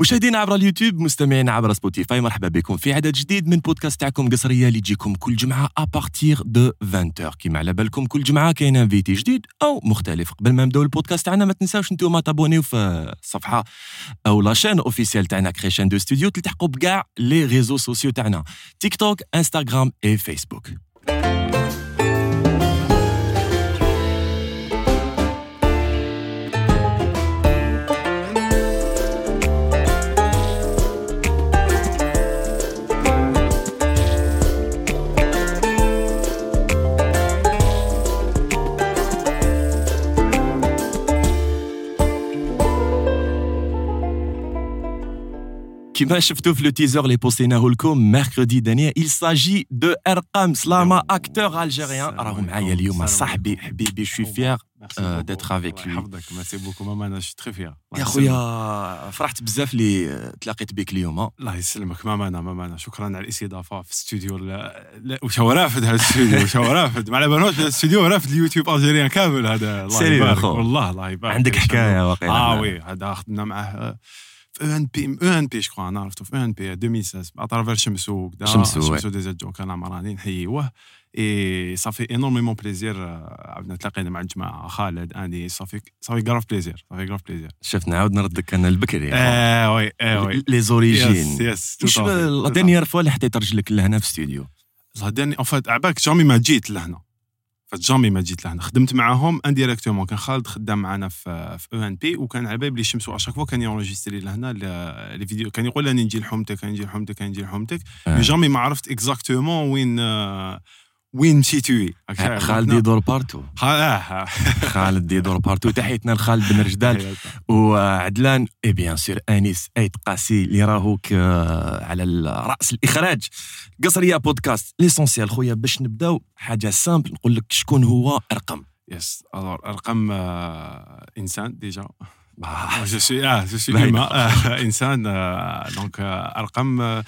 مشاهدينا عبر اليوتيوب مستمعينا عبر Spotify مرحبا بكم في عدد جديد من بودكاست تاعكم قصرية اللي تجيكم كل جمعة à partir de 20 كيما على بالكم كل جمعة كاين invité جديد أو مختلف. قبل ما نبدأو البودكاست تاعنا ما تنساوش نتوما تابونيو في الصفحه أو la chaîne officielle تاعنا Création de Studio تلتحقوا بكاع les réseaux sociaux تاعنا TikTok Instagram et Facebook كما شفتوا في لو تيزر اللي بوستيناه لكم ميركودي داني il s'agit de ارقام سلامه اكتور الجيريان راهو معايا اليوم صاحبي حبيبي شوي فيير ديتر افيك لو يحفظك ميرسي بوكو ماما أنا شي تخي فيها يا خويا فرحت بزاف اللي تلاقيت بك اليوم الله يسلمك ماما أنا ماما أنا شكرا على الاستضافه في الاستوديو واش هو رافد هذا الاستوديو واش هو رافد ما على بالوش الاستوديو رافد اليوتيوب الجيريان كامل هذا الله يبارك. والله الله يبارك عندك حكايه واقيلا آه وي هذا خدمنا معاه ان بي جو أنا عرفتو في بي 2016 اترافير شمسو وكذا شمسو، شمسو ديجا جو كان عمراني نحييوه اي صافي انورميمون بليزير عاودنا تلاقينا مع الجماعه خالد اني صافي صافي كراف بليزير صافي كراف بليزير شفت نعاود نردك أنا البكري آه وي آه وي لي زوريجين يس يس لا دينيير فوا اللي حطيت رجلك لهنا في الاستوديو لا داني اون فات عباك جامي ما جيت لهنا فات جامي ما جيت لهنا. خدمت معاهم انديريكتومون كان خالد خدام معنا في في أو ان بي وكان على بالي شمسو. اشاك فوا كان يونجستري لهنا les vidéos كان يقول راني نجي لحومتك نجي لحومتك نجي لحومتك. آه. mais jamais ما عرفت exactement وين آه، وين مشيتوا خالد يدور partout. آه خالد يدور partout تحيتنا لخالد بن رجدال وعدلان et bien sûr أنيس أيت قاسي اللي راهوك آه، على راس الإخراج. قسريا بودكاست l'essentiel خويا باش نبداو حاجة simple نقول لك شكون هو أرقم. يس الور ارقام آه، إنسان déjà آه، je suis آه je suis. انسان donc ارقام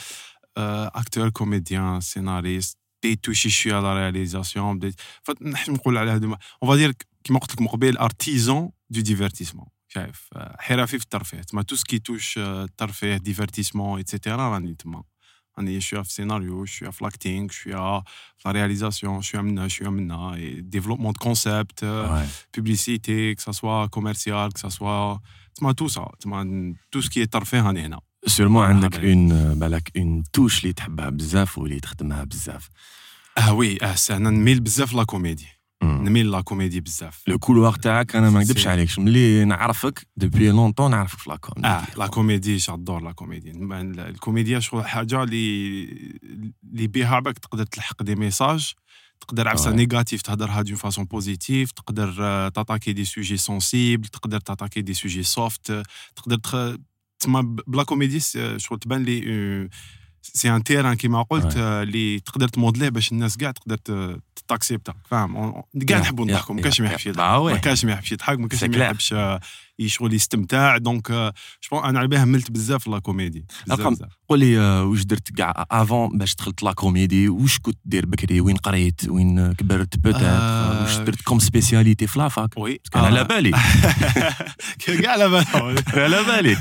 acteur comédien scénariste بديت touchit شوية على réalisation بديت فنحن نقول على هذو on va dire كيما قلت لك من قبيل artisan du divertissement شايف آه، حرفي في الترفيه. تما tout ce qui touche آه، الترفيه divertissement et cetera راني تما. راني شوية في السيناريو شوية في l'acting شوية في la réalisation شوية منا شوية منا développement de concept ouais. publicité, que ça soit commercial, que ça soit. تما tout ça تما tout ce qui ترفيه راني هنا sûrement آه، عندك un بالك une touche اللي تحبها بزاف واللي تخدمها بزاف. آه oui آه أنا نميل بزاف la comédie. نميل la comédie بزاف le couloir تاعك أنا ما نكذبش عليك ملي نعرفك depuis longtemps نعرفك في la comédie آه la comédie j'adore la comédie الكوميديا شغل حاجة اللي اللي بها عباك تقدر تلحق des messages تقدر عفسه. négative تهضرها d'une façon positive تقدر t'attaquer des sujets sensibles تقدر t'attaquer des sujets soft تقدر ب- ب la comédie شغل تبان لي c'est un terrain كيما قلت اللي تقدر تmodelيه باش الناس كاع تقدر taccepta فاهم كاع نحبوا نضحكوا ما كاش ما. يحبش يضحك ما. كاش ما يحبش يضحك ما كاش C'est ما. يحبش آه، يشغل يستمتع. donc آه، je أنا على بالها ملت بزاف la comédie رقم. قول لي آه، واش درت كاع avant باش دخلت la comédie؟ واش كنت دير بكري؟ وين قريت؟ وين كبرت؟ peut-être آه، واش درت comme spécialité في la fac؟ oui كان على بالي. كاع على بالهم على بالي.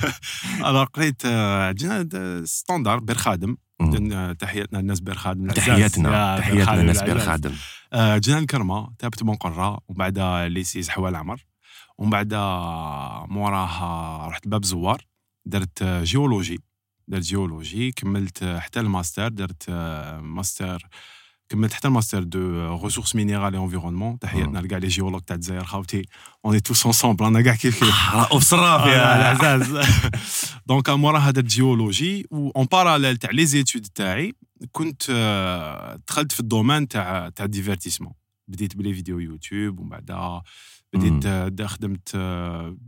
أنا قريت آه، د- standard بير خادم. آه، تحياتنا الناس بير خادم. تحياتنا تحياتنا الناس بير. خادم. آه، جينا الكرمه ثابت بنقرة ومن بعد lycée زحوة العمر ومن بعد موراها رحت باب زوار درت géologie. درت géologie كملت حتى الماستر درت ماستر كملت حتى ال master de ressources minérales environnement تحياتنا لكاع les géologues تاع الجزائر خاوتي. on est tous ensemble أنا كاع كيف كيف. رؤوف صراف يا العزاز donc موراها درت géologie. en parallèle تاع les études تاعي كنت آه، دخلت في ال domaine تاع تاع ال divertissement بديت ب les vidéos يوتيوب ومن بعد بديت آه، خدمت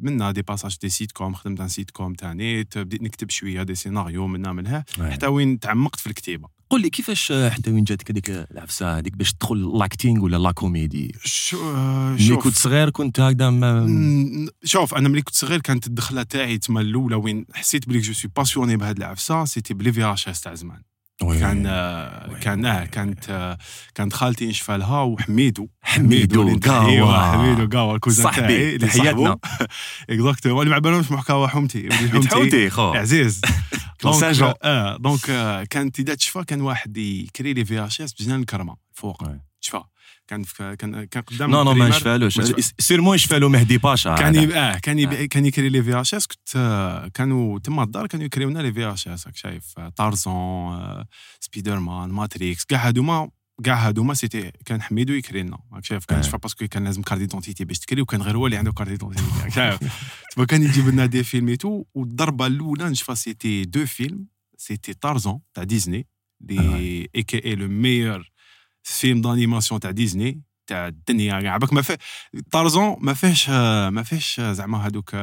منها des passages des sitcoms خدمت un sitcom تاع نيت بديت نكتب شوية des scénarios منها منها حتى وين تعمقت في الكتيبه قول لي كيفاش آه، حتى وين جاتك هذيك العفسة هذيك باش تدخل l'acting ولا la comédie شو آه، ملي كنت صغير كنت هكذا ما- شوف أنا ملي كنت صغير كانت الدخلة تاعي تما الأولى وين حسيت بلي جو سوي باسيوني بهاد العفسة سيتي بلي فيراش تاع زمان. كان آه، كان آه كانت آه، كانت خالتي نشفى لها وحميدو. حميدو قاوا. أيوة، حميدو قاوا الكوزان صاحبي، تاعي. اللي تحياتنا. اكزاكتومون اللي ما بالهمش محكاوى حومتي. خو. عزيز. آه دونك آه، كانت إذا تشفى كان واحد يكري لي في اش اس بجنان الكرمة فوق. تشفى. كان كان كان قدام non non ما يشفى- sûrement يشفالو مهدي باشا كان. آه كان يب... كان يكري les VHS كنت كانوا تما الدار كانوا يكريو لنا les VHS شايف طارزون سبيدر مان ماتريكس كاع هادوما كاع هادوما c'était كان حميدو يكري لنا راك شايف كان. شفا parce que كان لازم carte d'identité باش تكري وكان غير هو اللي عنده carte d'identité راك شايف. تما كان يجيب لنا des films et tout والضربة الأولى نشفى c'était deux films c'était طارزون تاع ديزني لي اي كي اي لو ميور فيلم دانيماسيون تاع ديزني تاع الدنيا كاع. باك ما فيه طارزون ما فيهش ما فيهش زعما هذوك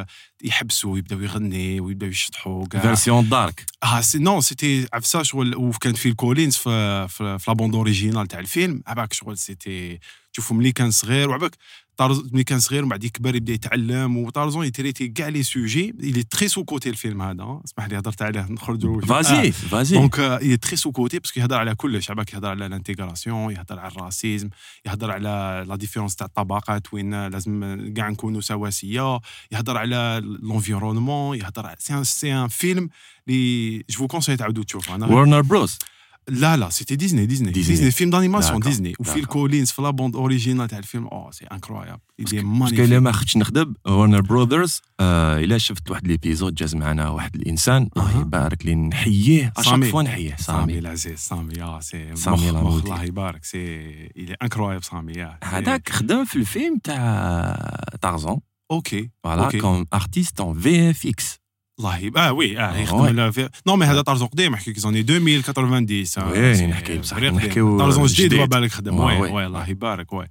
يحبسوا ويبداو يغني ويبداو يشطحوا كاع فيرسيون دارك آه سي نو سيتي عفسه شغل وكان في الكولينز في في, في لابوند اوريجينال تاع الفيلم. عباك شغل سيتي تشوفوا ملي كان صغير. وعباك طارز ملي كان صغير ومن بعد يكبر يبدأ يتعلم وطارزون يتريتي كاع لي سوجي. اللي تري سو كوتي الفيلم هذا. اسمح لي هضرت عليه. نخرجوا فازي فازي دونك est très sous côté parce يهضر على كلش عباك يهضر على الانتيغراسيون يهضر على الراسيزم يهضر على لا ديفيرونس تاع الطبقات وين لازم كاع نكونوا سواسيه يهضر على لونفيرونمون يهضر سي ان فيلم اللي جو كونساي تعاودوا تشوفوا أنا ورنر بروس لا لا سيتي ديزني ديزني ديزني. ديزني فيلم دانيماسيون ديزني وفي. الكولينز في لا بوند اوريجينال تاع الفيلم اوه سي انكرويابل est باسكو الا ما خدتش نخدم ورنر براذرز آه الا شفت واحد ليبيزود جاز معنا واحد الانسان الله. يبارك لي نحييه اشاك. فوا نحييه سامي العزيز سامي آه سي سامي. الله يبارك سي incroyable سامي هذاك خدم في الفيلم تاع طارزون أوكي فوالا. كوم ارتيست اون في اف إكس الله يب... آه وي آه آه، يخدم وي. لا في... نو مي هذا طارزون قديم نحكي كي 2090 وي، سي نحكي بصح فري قديم. نحكيو طارزون جديد جديد. هو بالك خدم وي، وي وي. وي الله يبارك وي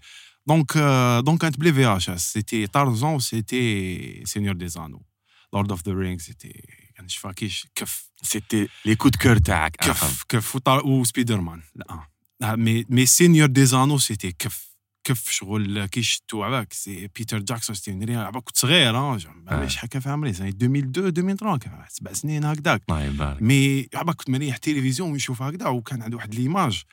دونك آه، دونك كانت بلي في اش اس سيتي طارزون سيتي سينيور دي زانو لورد اوف ذا رينغ سيتي كان شفا كيش كف سيتي لي كود كور تاعك كف كف وطار... وسبيدر آه، كف شغل كي شتو عباك؟ سي بيتر جاكسون سيتي نري عباك كنت صغير آه. علاش حكى في عمري سنة 2002 2003 كان سبع سنين هكذاك. الله يبارك. مي عباك كنت مريح تلفزيون ونشوف هكذا وكان عنده واحد ليماج.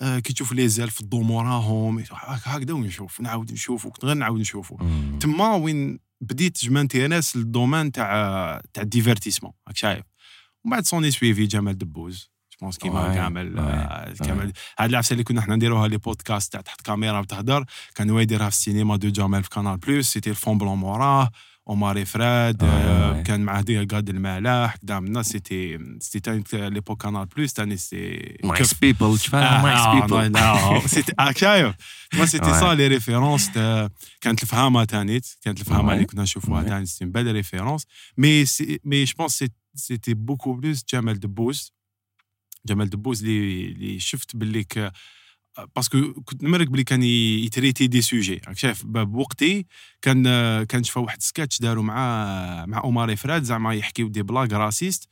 آه كي تشوف لي زال في الضو موراهم هكذا ونشوف نعاود نشوف وكنت غير نعاود نشوفو. تما وين بديت جو مانتيريس للدومين تاع تاع الديفيرتيسمون راك شايف. ومن بعد سوني سويفي جمال دبوز. بونس كيما Ouais, كامل ouais, آه، كامل هاد العفسه اللي كنا حنا نديروها لي بودكاست تاع تحت كاميرا وتهدر كان هو يديرها في السينما دو جمال في كانال بلوس سيتي الفون بلون موراه عمر فراد آه، كان معاه دي قاد الملاح قدام الناس سيتي سيتي تاني ليبوك كانال بلوس تاني سي نايس بيبل شفا آه، نايس آه، بيبل لا سيتي آه، شايف mais c'était Ouais. ça les références تا- كانت الفهامه تانيت كانت الفهامه Ouais. اللي كنا نشوفوها Ouais. تاني c'était belle référence mais c'é- mais je pense c'était beaucoup plus جمال دبوز جمال دبوز اللي اللي شفت باللي ك parce que كنت نمرك بلي كان ي traiter des sujets. راك شايف بوقتي كان كان شفا واحد سكاتش داروا مع مع عمر إفراد زعما يحكيو des blagues racistes.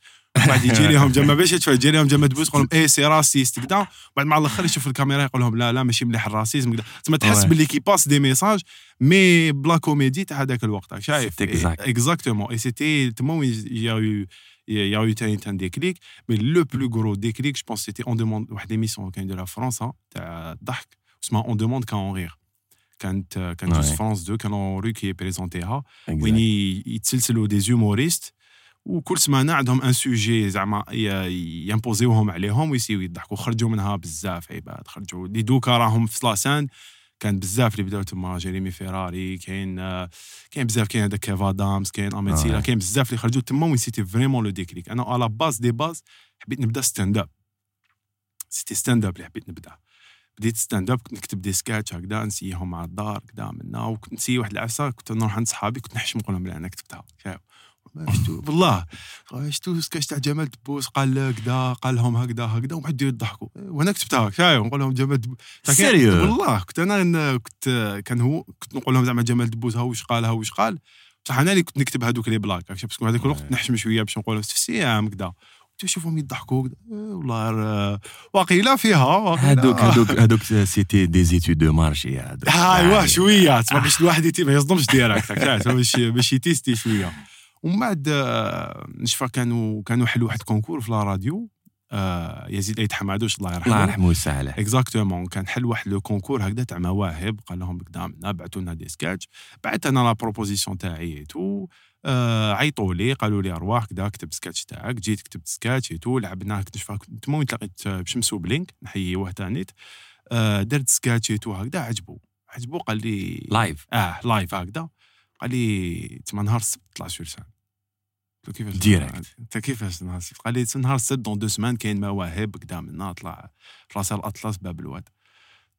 بعد يجي لهم جما باش يجي لهم جما دبوس يقول لهم إيه c'est raciste كدا. بعد مع الآخر يشوف الكاميرا يقول لهم لا لا ماشي مليح ال racisme. كدا. تسمى تحس. باللي qu'il passe des messages mais ب la comédie تاع هذاك الوقت. راك شايف. exactement et c'était تما وين y a eu y a eu تاني un déclic mais le plus gros déclic je pense c'était On demande واحد l'émission كان يديرها في فرنسا تاع الضحك اسمها On demande qu'à en rire كانت كانت Ouais. في فرانس 2 كان Laurent Ruquier présenter ها وين Exact. ي- يتسلسلوا des humoristes وكل سمانه عندهم un sujet زعما ي- imposer وهم عليهم وي essayer و يضحكوا خرجوا منها بزاف عباد خرجوا اللي دوكا راهم في la scène كان بزاف اللي بداو تما Jérémy Ferrari كاين كاين بزاف كاين هذاك Kev Adams كاين Ahmed Sylla آه. كاين بزاف اللي خرجوا تما وين c'était vraiment le déclic أنا على base de base حبيت نبدأ stand-up c'était stand-up اللي حبيت نبدأ. بديت stand-up كنت نكتب des sketchs هكذا نسيهم مع الدار كذا منا وكنت نسي واحد العفسة كنت نروح عند صحابي كنت نحشم نقول لهم أنا كتبتها. شايف؟ ما شفتو والله شفتو سكاش تاع جمال دبوس قال كذا قال لهم هكذا هكذا ومن بعد يضحكوا. وأنا كتبتها شايف؟ نقول لهم جمال دبوس sérieux والله كنت أنا كنت كان هو كنت نقول لهم زعما جمال دبوس ها واش قال ها واش قال. بصح أنا اللي كنت نكتب هذوك les blagues parce que هذاك الوقت Ouais. نحشم شوية باش نقول في السيام كذا تشوفهم يضحكوا إيه والله واقيلا فيها هادوك هادوك هادوك c'était des études de marché هادوك. ايوا شوية تسمى باش الواحد ما يصدمش direct هكا، باش باش ي tester شوية. ومن بعد آه، نشفى كانوا كانوا حلوا واحد concours في la radio آه يزيد ايت حمادوش الله يرحمه. الله يرحمه ويسع عليه exactement كان حل واحد le concours هكذا تاع مواهب قال لهم قدامنا بعثوا لنا des sketchs. بعثت أنا la proposition تاعي tout آه عيطوا لي قالوا لي أرواح كذا كتب سكاتش تاعك. جيت كتبت sketch tout لعبناه كنت وين تلاقيت بشمسو بلينك نحيي تانيت آه درت sketch tout هكذا عجبو. عجبو قال لي لايف آه لايف هكذا. قال لي تما نهار السبت طلع sur scène قلت له كيفاش ديريكت. انت كيفاش نهار السبت قال لي نهار السبت دون دو سمان كاين مواهب قدامنا طلع في راسها الاطلس باب الواد.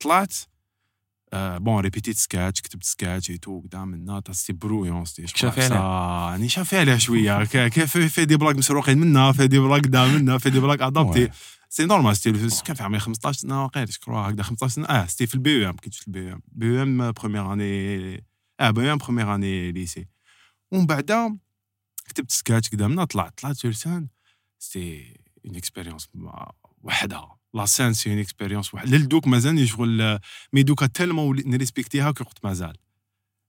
طلعت آه بون ريبيتيت سكاتش كتبت سكاتش اي تو قدامنا تا سي برويون سي شافي عليها. يعني شافي عليها شوية. كيف في دي بلاك مسروقين منها في دي بلاك قدامنا في دي بلاك ادابتي. سي نورمال ستي كان في عمري 15 سنة واقيلا كرو هكذا 15 سنة. آه سيتي في البي أو ام كنت في البي أو ام بي أو ام بروميير اني آه BEM première année lycée ومن بعد كتبت سكاتش قدامنا طلعت طلعت sur scène. c'était une expérience وحدها. la scène c'est une expérience وحدها. للدوك مازالني شغل mais دوكا tellement وليت ن respecter ها كي قلت مازال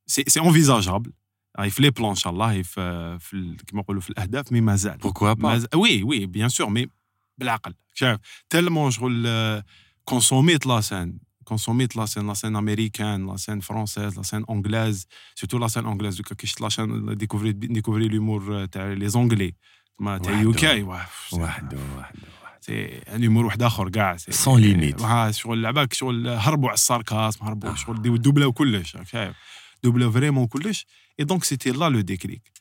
c'est c'est envisageable هاي في les plans ان شاء الله هاي في, في كيما نقولوا في الأهداف mais مازال pourquoi pas. oui oui bien sûr mais بالعقل. شايف tellement شغل consommer ت la scène consommer ت la scène la scène américaine la scène française la scène anglaise surtout la scène anglaise دوكا كي شفت la chaîne découvrir découvrir l'humour تاع les Anglais ما تاع وحده. يو كي وحده وحده وحده c'est un humour واحد اخر كاع c'est- Sans limite. ها شغل لعباك شغل هربوا على ال sarcasme هربوا آه. شغل ديو doubler او كلش راك شايف doubler او vraiment كلش et donc c'était là le déclic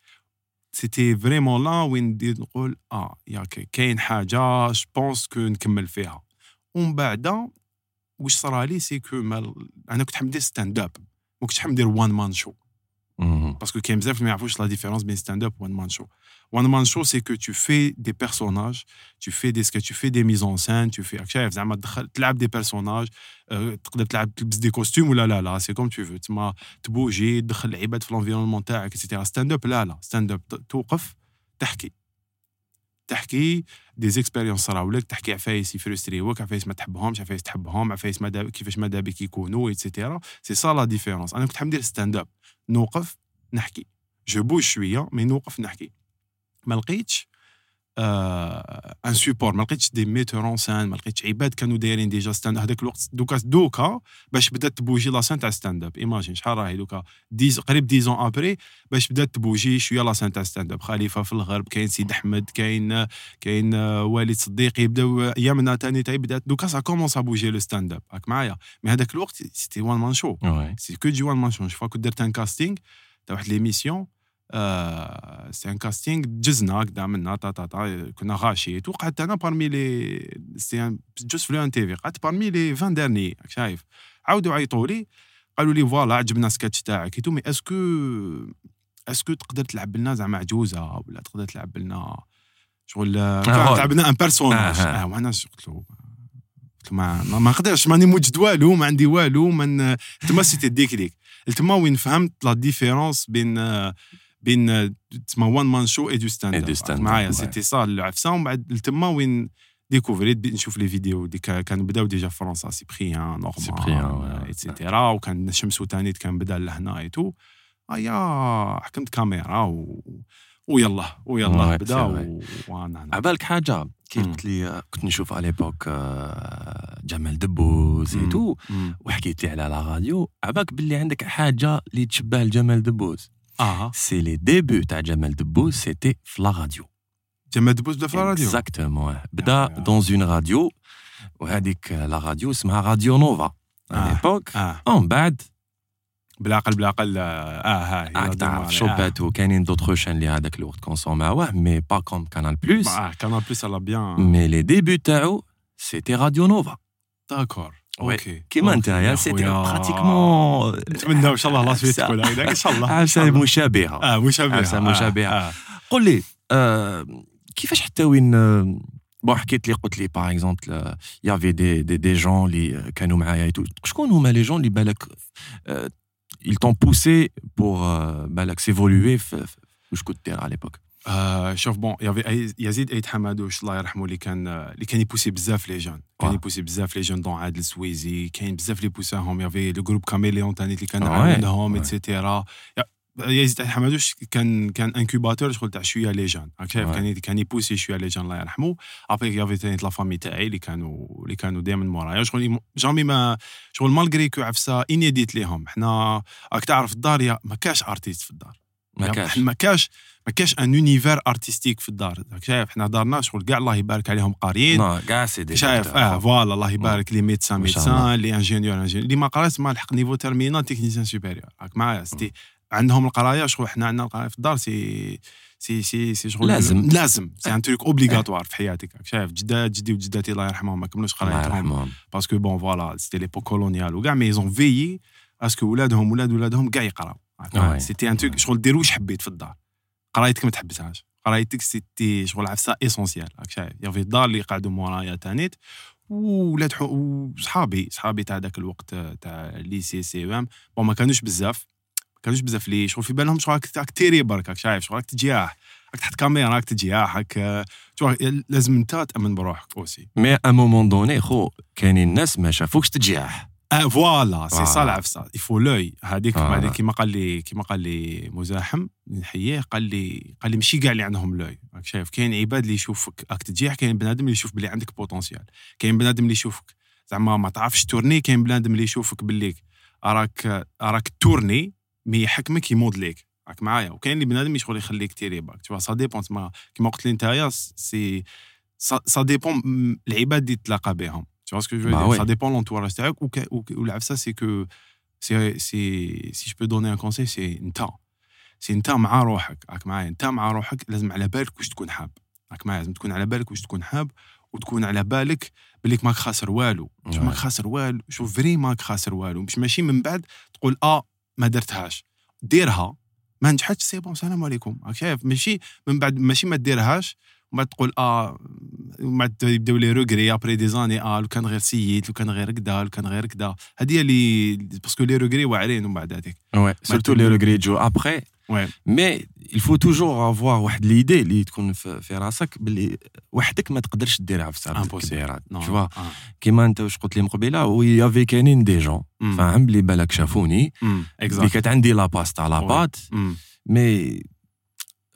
c'était vraiment là وين ندير نقول آه ياك كاين حاجة je pense que نكمل فيها ومن بعد واش صرالي c'est que mal- أنا كنت حاب ندير stand-up ما كنتش حاب ندير one man show مهم. parce que كاين بزاف ما يعرفوش la différence بين stand-up one man show one man show c'est que tu fais des personnages tu fais des sketchs tu fais des mises en scène tu fais راك شايف زعما تدخل تلعب des personnages تقدر تلعب تلبس des costumes ولا لا لا c'est comme tu veux تما تبوجي تدخل العباد في ال environnement تاعك et cetera stand-up لا لا stand-up توقف تحكي. تحكي des expériences صراو لك تحكي عفايس ي frustrer وك عفايس ما تحبهمش عفايس تحبهم عفايس ماذا كيفاش ماذا بك يكونوا et cetera c'est ça la différence أنا كنت حاب ندير stand-up نوقف نحكي. je bouge شوية mais نوقف نحكي. ما لقيتش un support ما لقيتش des metteurs en scène ما لقيتش عباد كانوا دايرين déjà stand هذاك الوقت دوكا دوكا باش بدأت ت bouger la scène تاع stand-up imagine شحال راهي دوكا. dix قريب dix ans après باش بدأت تبوجي شوية la scène تاع stand-up خليفة في الغرب كاين سيد أحمد كاين كاين آه، والد صديقي يبداو ايامنا تاني تاي بدأت. دوكا ça commence bouger le stand-up راك معايا. mais هذاك الوقت c'était one man show Ouais. c'est que des one man show voilà كنت درت un casting تاع واحد l'émission آه c'est un casting دجزنا قدام منا تا تا تا كنا غاشي tout قعدت أنا parmi les c'est un geste في NTV قعدت parmi les 20 derniers راك شايف عاودوا عيطوا لي قالوا لي voilà عجبنا سكتش تاعك tout mais est-ce que est-ce que تقدر تلعب لنا زعما عجوزة ولا تقدر تلعب لنا شغل آه، تلعب لنا un personnage آه، آه. آه وأنا قلت له قلت له ما ما- نقدرش ماني موجد والو ما عندي والو من تما c'était déclic تما وين فهمت la différence بين بين تما one man show et du stand معايا. c'était ça العفسه ومن بعد تما وين ديكوفريت نشوف les vidéos des كا- كانوا بداو déjà في فرنسا Cyprien Norman ouais. et cetera وكان شمسو تانيت كان بدا لهنا et tout آيا حكمت كاميرا و... ويلا ويلا بدا و... وأنا عبالك حاجة كي. قلت لي كنت نشوف على l'époque آه، جمال دبوز مم. tout. وحكيت لي على la radio عبالك باللي عندك حاجة اللي تشبه لجمال دبوز آه c'est les débuts تاع جمال دبوز c'était في la radio جمال دبوس بدا في الراديو اكزاكتومون بدا يا- دون اون راديو وهذيك لا راديو اسمها راديو نوفا آه. على ليبوك آه ومن بعد بالعقل بالعقل آه هاي راك تعرف شوبات وكاينين دوطخ شان اللي هذاك الوقت كونسوماوه مي با كوم كانال بلوس آه كان بليس على بيان مي لي ديبي تاعو سيتي راديو نوفا داكور وي. أوكي كيما أوكي انت يا يا سيتي خويا. براتيكمون نتمنى ان شاء الله لا سويت تكون هكذاك ان شاء الله إن عفسه شاء الله. مشابهه آه مشابهه عفسة آه، مشابهة. آه. قل لي آه كيفاش حتى وين آه، bon حكيت لي قلت لي par exemple y avait des des des jeunes اللي كانوا معايا tout شكون هما les jeunes اللي بالك آه، ils t'ont poussé pour آه، بالك سيفولوي في في- واش كنت دير على l'époque آه شوف bon y avait يزيد ايد حمادوش الله يرحمه اللي كان اللي كان يبوسي بزاف les jeunes كان. يبوسي بزاف les jeunes dont عادل سويزي كاين بزاف اللي بوساهم y avait le groupe Caméléon تاني اللي كان عاونهم ouais. et cetera يزيد حمادوش كان كان incubateur شغل تاع شوية les Ouais. كان كان يبوسي شوية les jeunes الله يرحمه après y avait ثاني la famille تاعي اللي كانوا اللي كانوا دائما مورايا شغل jamais ما شغل malgré que عفسه انيديت ليهم حنا راك تعرف الدار يا ما كاش artiste في الدار ما كاش ما كاش ما كاش un univers artistique في الدار. شايف حنا دارنا شغل كاع الله يبارك عليهم قاريين. كاع c'est des شايف. آه voilà الله يبارك les médecins. médecins les ingénieurs ingénieurs. اللي ما قراش ما لحق niveau terminale technicien supérieur. راك معايا c'était. عندهم القراية شغل حنا عندنا القراية في الدار سي سي سي سي شغل لازم. لازم. c'est un truc obligatoire في حياتك. شايف جداد جدي وجداتي الله يرحمهم ما كملوش الله قرايتهم يرحمهم parce que bon voilà c'était l'époque coloniale وكاع mais ils ont veillé à ce que ولادهم ولاد ولادهم كاع يقراو. c'était un truc شغل دير واش حبيت في الدار. قرايتك ما تحبسهاش. قرايتك c'était شغل عفسة essentielle راك شايف. y avait الدار اللي قعدوا مورايا تانيت وولاد حو- وصحابي صحابي تاع ذاك الوقت تاع lycée CEM bon ما كانوش بزاف. ما كانوش بزاف les. شغل في بالهم شغل راك تيري برك راك شايف. شغل راك تجياح. راك تحت كاميرا راك تجياح. راك لازم انت تأمن بروحك aussi mais à un moment donné خو كاينين الناس ما شافوكش تجيح آه voilà c'est. ça العفسه il faut l'œil هذيك. بعد كيما قال لي كيما قال لي مزاحم نحييه قال لي قال لي ماشي كاع اللي عندهم l'œil راك شايف؟ كاين عباد اللي يشوفك راك تجيح كاين بنادم اللي يشوف بلي عندك potentiel كاين بنادم اللي يشوفك. زعما ما تعرفش تورني كاين بنادم اللي يشوفك باللي راك راك تورني mais يحكمك يمودليك راك معايا. وكاين اللي بنادم يشغل يخليك تيري باك. tout ça dépend كيما قلت لي نتايا c'est ça dépend العباد اللي تلاقى بهم. Tu vois ce que je veux Bah dire? Ouais. Ça dépend de l'entourage. Ou, ou العفسه c'est que c'est c'est si je peux donner un conseil c'est انت c'est انت مع روحك راك معايا انت مع روحك لازم على بالك واش تكون حاب راك معايا لازم تكون على بالك واش تكون حاب وتكون على بالك بليك ماك خاسر والو شوف. ماك خاسر والو شوف frère ماك خاسر والو مش ماشي من بعد تقول آه ما درتهاش ديرها ما نجحتش c'est bon السلام عليكم راك شايف ماشي من بعد ماشي ما ديرهاش وما تقول آه ما يبداو les regrets après des années آه لو كان غير سييت لو كان غير كدا لو كان غير كدا هذه اللي parce que les regrets واعرين ومن بعد هذيك oui surtout les regrets يجو ابخي oui mais il faut toujours avoir واحد l'idée اللي تكون في, في راسك باللي وحدك ما تقدرش دير عفسه Impossible. كبيره non tu vois آه. كيما انت واش قلت لي من قبيلة و y avait كاينين des jeunes. فاهم بلي بالك شافوني مم. اللي كانت عندي la pâte la. pâte. mais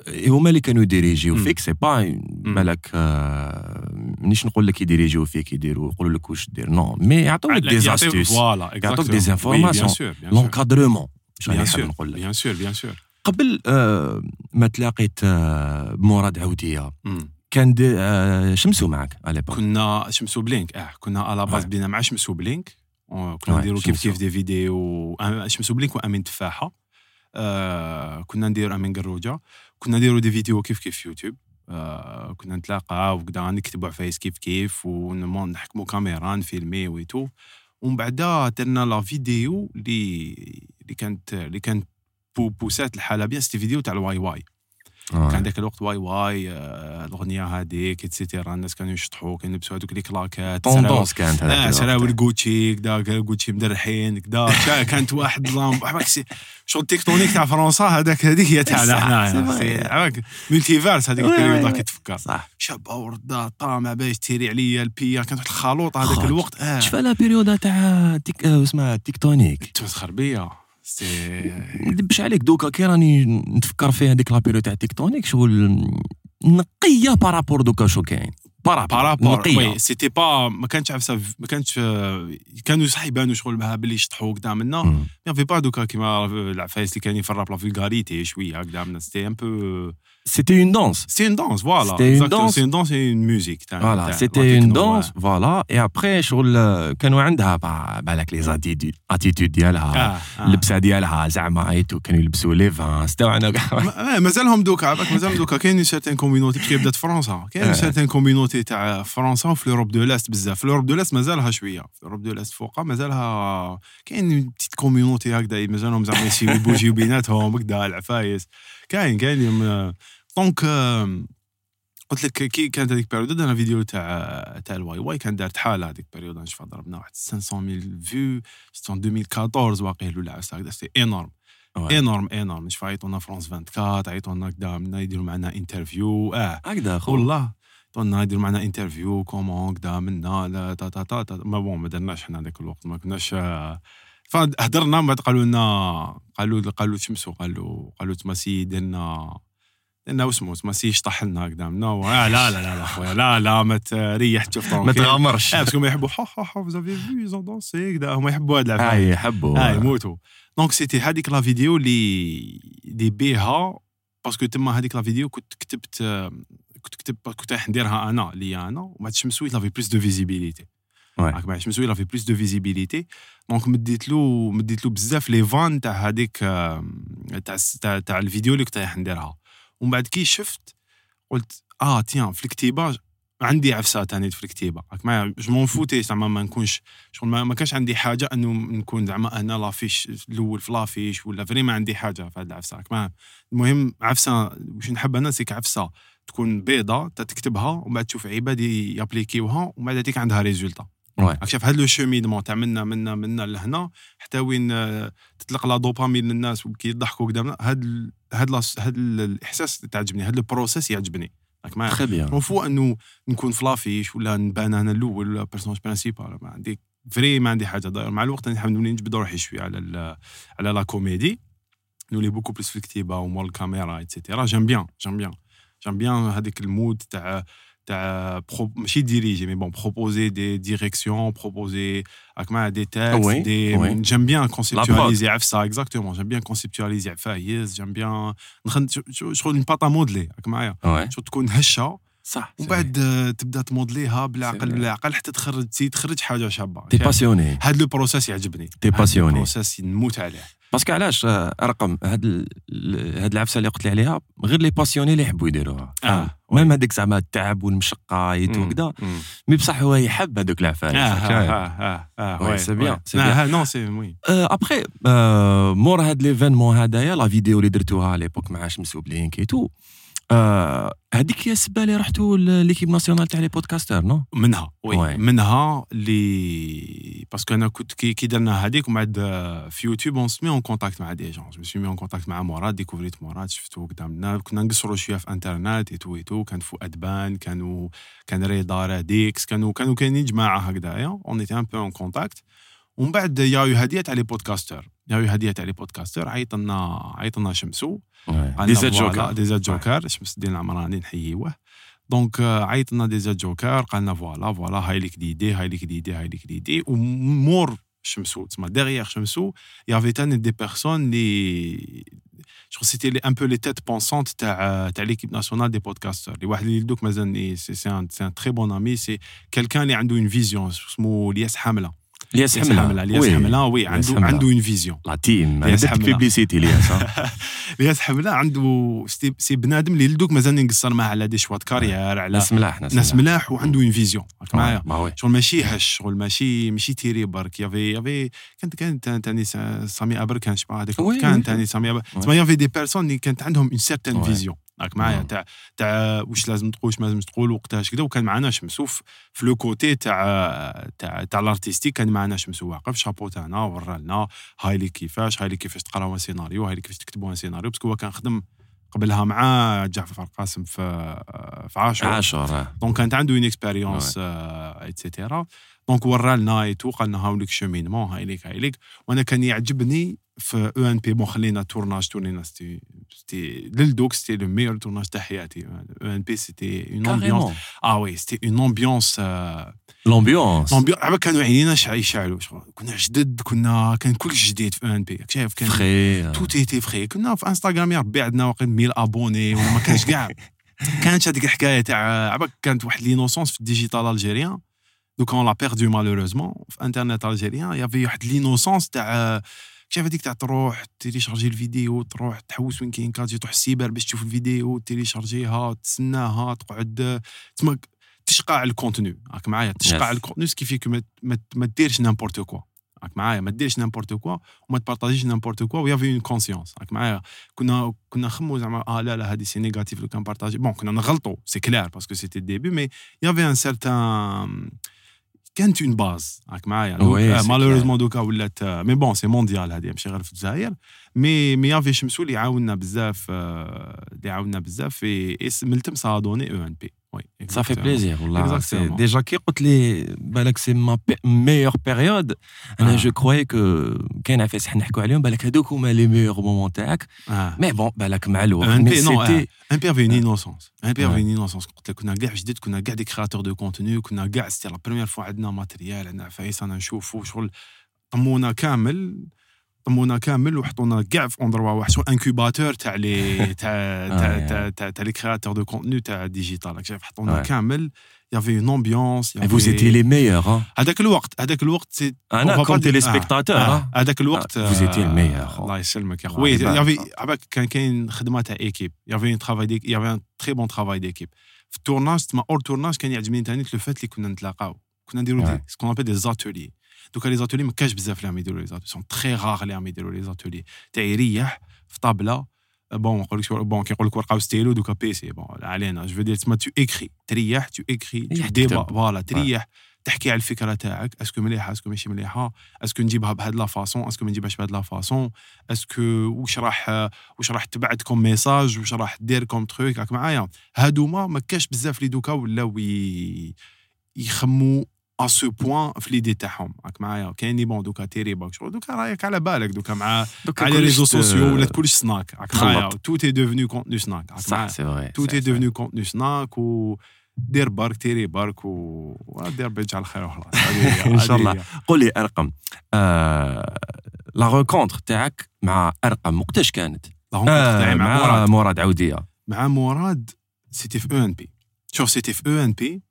هما اللي كانوا يديريجيو. فيك c'est pas بالك آه، مانيش نقول لك يديريجيو فيك يديروا يقولوا لك واش دير non mais يعطوك des astuces يعطوك. des informations. l'encadrement حاب sûr, نقول لك bien sûr, bien sûr. قبل آه، ما تلاقيت آه، بمراد عودية. كان شمسو معك على. كنا شمسو بلينك آه كنا à la base. بدينا مع شمسو بلينك كنا نديرو كيف. كيف des vidéos شمسو بلينك وأمين تفاحة كنا نديرو أمين قروجة كنا نديرو des vidéos كيف كيف في يوتيوب. آه كنا نتلاقى وكدا نكتبوا عفايس كيف كيف ونحكموا كاميرا نفيلمي et tout ومن بعد درنا la vidéo اللي اللي كانت اللي كانت بو بوسات الحالة bien c'était vidéo تاع الواي واي. آه. كان ذاك الوقت واي واي آه، الأغنية هذيك et cetera الناس كانوا يشطحوا كانوا يلبسوا هذوك les claquettes. tendance كانت هذاك سراوي الوقت. الجوتشي كدا الجوتشي مدرحين كدا. كا- كانت واحد لامب شغل tecktonik تاع فرنسا هذاك هذيك هي تاعنا. عباك multivers هذيك ال période oui، كي oui. تفكر. صح. شابة وردة طامع باش تيري عليا البيا. كانت واحد الخلوط هذاك. الوقت. آه. شفا لا période تاع آه، اسمها tecktonik؟ تمسخر سي ندبش عليك دوكا كي راني نتفكر فيها هذيك la période تاع tecktonik شغل نقية par rapport دوكا شو كاين. par rapport نقية. oui c'était pas ما كانش عفسة ما كانش آه، كانوا صح يبانوا شغل بها باللي يشطحوا كدا منا مم. ما في با دوكا كيما العفايس اللي كاينين في الراب la vulgarité شوية هكذا منا c'était un peu c'était une danse c'est une danse voilà C'était une Exactement, danse. c'est une danse c'est une musique تاع voilà تاع c'était la une techno، dance voilà et après شغل آه، كانوا عندها با- بالك les attitudes attitude ديالها آه آه. اللبسه ديالها زعما et tout كانوا يلبسوا les Vans تاو عنا كاع ما- آه، مازالهم دوكا عباك مازالهم دوكا كاين certaines communautés كي بدات فرنسا كاين آه. certaines communautés تاع فرنسا وفي l'Europe de l'Est بزاف في l'Europe de l'Est مازالها شوية في l'Europe de l'Est فوقها مازالها كاين petite communauté هكذا مازالهم زعما يسيو يبوجيو بيناتهم هكذا العفايس كاين كاين donc آه، قلت لك كي كانت هذيك période درنا فيديو تاع تاع الواي واي كان دارت حالة هذيك période نشوف ضربنا واحد 500 vues c'était 2014 واقيلا ولا هكذا سيتي énorme énorme énorme نشوف عيطونا فرونس 24 عيطونا كدا منا يديروا معنا interview آه. هكذا خو والله عيطونا يديروا معنا interview comment كدا منا لا تا تا تا, تا. mais bon ما درناش حنا ذاك الوقت ما كناش آه، فهدرنا من بعد قالوا لنا قالوا قالوا شمسو قالوا قالوا تما سي درنا درنا واسمو تما سي شطح لنا قدامنا لا لا لا لا خويا لا لا ما تريح تشوف ما تغامرش. parce que ما يحبوا. ها ها ها vous avez fait une danse كدا هما يحبوا هاد العفاية هاي يحبوا. آه يموتوا. donc c'était هذيك la vidéo اللي اللي بيها parce que تما هذيك la vidéo كنت كتبت آه، كنت كتبت كنت رايح نديرها أنا ليا أنا ومن بعد il avait plus de visibilité معايا. شمسو il avait plus de visibilité donc مديت له مديت له بزاف les vannes تاع هذيك تاع تاع تاع الفيديو اللي كنت رايح نديرها. ومن بعد كي شفت قلت آه tiens في الكتيبه عندي عفسة تاني في الكتيبه راك معايا je m'en foutais زعما ما نكونش شغل ما, كانش عندي حاجة إنه نكون زعما أنا l'affiche الأول في l'affiche ولا vraiment ما عندي حاجة في هذه العفسة. راك المهم عفسة واش نحب أنا c'est que عفسة تكون بيضة تكتبها ومن بعد تشوف عباد يابليكيوها ومن بعد هذيك عندها résultat. راك شايف هذا le cheminement تاع منا منا منا لهنا حتى وين تطلق la dopamine للناس وكي يضحكوا قدامنا لاس- هذا ال- الإحساس تعجبني هذا ال process يعجبني. راك معايا très bien m'en fous انه نكون في l'affiche ولا نبان أنا الأول ولا personnage principal ما عندي vraiment ما عندي حاجة. داير مع الوقت نحب نولي نجبد روحي شوية على على la comédie نولي beaucoup plus في الكتيبه ومول الكاميرا et cetera j'aime bien j'aime bien j'aime bien هذيك ال mode تاع ماشي diriger mais bon proposer des directions proposer راك معايا des Oui, textes des oui. j'aime bien conceptualiser عفسه exactement j'aime bien conceptualiser عفايس j'aime bien نخد شغل une pâte à modeler راك معايا Ouais. شغل تكون هشه صح ومن بعد آه، تبدأ تمودليها بالعقل. بالعقل حتى تخرج تخرج حاجة شابه t'es passionné هذا le process يعجبني. t'es passionné. ال process نموت عليه. parce que علاش آه، أرقم هاد هاد العفسة اللي قلت لي عليها غير les passionnés اللي يحبوا يديروها. آه، même هذيك زعما التعب والمشقة وكذا mais بصح هو يحب هذوك العفايس آه شايف؟ آه آه آه bien. ah, non c'est oui. ابخي مور هاد l'événement هذايا la vidéo اللي درتوها على l'époque مع شمسو بلينك et tout آه، هذيك هي السبة اللي رحتوا l'équipe nationale تاع les podcasters non؟ منها oui. منها اللي parce que أنا كنت كي كي درنا هذيك ومن بعد آه، في يوتيوب on s'est mis en contact مع دي جون جو سمي اون كونتاكت مع مراد découvert مراد شفتو قدامنا. كنا نقصروا شوية في انترنت et tout et tout كان فؤاد بان كانوا كان رضا راديكس كانوا كانوا كاينين جماعة هكذايا. on était un peu en contact ومن بعد ياو هديه تاع les podcasters ياو هديه تاع les podcasters عيط لنا عيط لنا شمسو DZ Joker Joker DZ Joker شمس الدين العمراني نحييوه donc آه، عيط لنا DZ Joker قال لنا voilà voilà هاي ليك l'idée هاي ليك l'idée هاي ليك l'idée ومور شمسو. تسمى derrière شمسو. y avait تاني des personnes اللي je c'était les un peu les têtes pensantes تاع تاع l'équipe nationale des podcasters اللي واحد اللي دوك مازال c'est c'est un c'est un très bon ami c'est إلياس حملة إلياس حملة الياس oui. عنده. عنده اون vision la team درت. publicité إلياس. إلياس حملة عنده سي- بنادم اللي لدوك مازال نقصر معاه على des choix carrière على ناس ملاح ناس ملاح وعنده une vision معايا شغل ماشي هش شغل ماشي ماشي تيري برك يافي يافي كانت كانت تاني سا- سامي أبر كان شبه هذاك كان. تاني سامي أبر. تسمى y avait des personnes اللي كانت عندهم une certaine. vision راك معايا oui. تاع تاع واش لازم تقول واش ما لازمش تقول وقتاش كذا وكان معنا شمسو في في le côté تاع تاع تاع ال artistique كان معنا شمسو واقف. شابو تاعنا ورا لنا هاي لي كيفاش هاي لي كيفاش تقراو سيناريو هاي لي كيفاش تكتبوا سيناريو. parce que هو كان خدم قبلها مع جعفر القاسم في في عاشور. عاشور donc كانت عنده une expérience et cetera donc ورا لنا et tout قال لنا هاوليك cheminement هاي ليك هاي ليك. وأنا كان يعجبني في أو ان بي bon خلينا tournage تورنينا c'était c'était للدوك c'était le meilleur tournage تاع حياتي. أو ان بي c'était une ambiance آه oui c'était une ambiance l'ambiance l'ambiance عبا كانوا عينينا شع- يشعلوا. كنا جدد كنا كان كل جديد في أو ان بي شايف كان frais tout était frais كنا في انستغرام يا ربي عندنا واقع 1000 abonnés وما كانش كاع كانت هذيك الحكاية تاع عباك كانت واحد l'innocence في ال digital algérien دوك on l'a perdue malheureusement في internet algérien y avait واحد l'innocence تاع شايف هذيك تاع تروح تيليشارجي الفيديو تروح تحوس وين كاين كادجي تروح السيبر باش تشوف الفيديو تيليشارجيها تسناها تقعد تسمى تشقى على ال contenu. راك معايا؟ تشقى Yes. على ال contenu ce qui fait ما- ما ديرش n'importe quoi راك معايا؟ ما ديرش n'importe quoi وما تبارطاجيش n'importe quoi و y avait une conscience راك معايا؟ كنا كنا نخمو زعما آه لا لا هذه c'est négatif لو كان بارطاجي bon كنا نغلطوا c'est clair parce que c'était le début mais y avait un certain كانت une base راك معايا. malheureusement دوكا ولات mais bon c'est mondial هذه ماشي غير في الجزائر. مي مي يافي شمسو اللي عاوننا بزاف اللي عاوننا بزاف في اسم ملتم ça donnait أو ان بي Oui, Ça fait exactement. plaisir. والله. C'est Exactement. Déjà, كي قلت لي بالك c'est ma meilleure période أنا آه. je crois que كاين عفايس حنا نحكوا عليهم بالك هذوك هما les meilleurs moments تاعك آه. mais bon بالك مع الوقت Un mais P, non, c'était un P avait une آه. innocence. Un P avait Ouais. une innocence. قلت لك كنا كاع جدد كنا كاع des créateurs de contenu كنا كاع c'était la première fois عندنا matériel عندنا عفايس أنا نشوفوا شغل طمونا كامل طمونا كامل وحطونا كاع في endroit واحد شغل incubateur تاع les تاع تاع آه. تاع تاع تاع les créateurs de contenu تاع digital راك شايف حطونا Ouais. كامل يافي اون امبيونس vous étiez les meilleurs hein. هذاك الوقت هذاك الوقت سي أنا On va كوم pas dire- تيليسبيكتاتور آه، hein. هذاك الوقت آه، vous étiez le meilleur. آه، الله يسلمك يا الله خويا يبارك. يافي عباك كان كاين خدمة تاع ايكيب يافي ترافاي ديك يافي ان تري بون ترافاي ديكيب في التورناج تما اور تورناج كان يعجبني ثاني لو فات اللي كنا نتلاقاو كنا نديرو Ouais. دي سكون ابل دي زاتولي دوكا لي زاتولي ما كاش بزاف اللي عم يديروا لي زاتولي سون تري غار اللي عم يديروا لي زاتولي. تاع يريح في طابلة بون ما نقولكش بون كيقول لك ورقة وستيلو دوكا بيسي بون علينا. جو دير تما تو اكري تريح تو اكري ديبا. فوالا تريح. تحكي على الفكرة تاعك. est-ce que مليحة؟ est-ce que ماشي مليحة؟ est-ce que نجيبها بهاد la façon est-ce que ما نجيبهاش بهاد la façon est-ce que واش راح واش راح تبعت comme message واش راح دير comme truc راك معايا. هادوما ما كاش بزاف اللي دوكا ولاو ي- يخموا à ce point في l'idée تاعهم راك معايا كاين bon دوكا تيري باك شغل دوكا رايك على بالك دوكا مع على réseaux sociaux ولا كلش سناك راك معايا. tout est devenu contenu سناك راك صح معايا c'est vrai tout est devenu contenu سناك و دير برك تيري برك و ودير بيت على الخير وخلاص إن شاء الله. قول لي ارقم la rencontre تاعك مع ارقم وقتاش كانت؟ la rencontre تاعي مع مع مراد مراد عوديه مع مراد c'était في أو ان بي شوف c'était في أو ان بي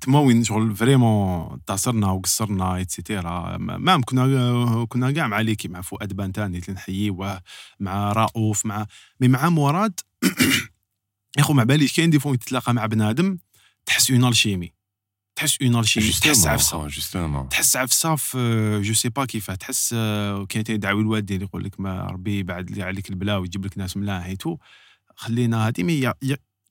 تما وين شغل vraiment اتصلنا وقصرنا et cetera même كنا كنا كاع مع l'équipe مع فؤاد بانتاني اللي نحييه مع رؤوف مع مي مع مراد يا خو ما باليش كاين دي فون تتلاقى مع بنادم؟ تحس اون الشيمي تحس اون الشيمي تحس عفسة. جوستومون تحس عفسة في جو سي با كيفاه تحس آه، كاين يدعوي الوالدين يقول لك ما ربي يبعد لي عليك البلا ويجيب لك ناس ملاحيتو خلينا هادي مي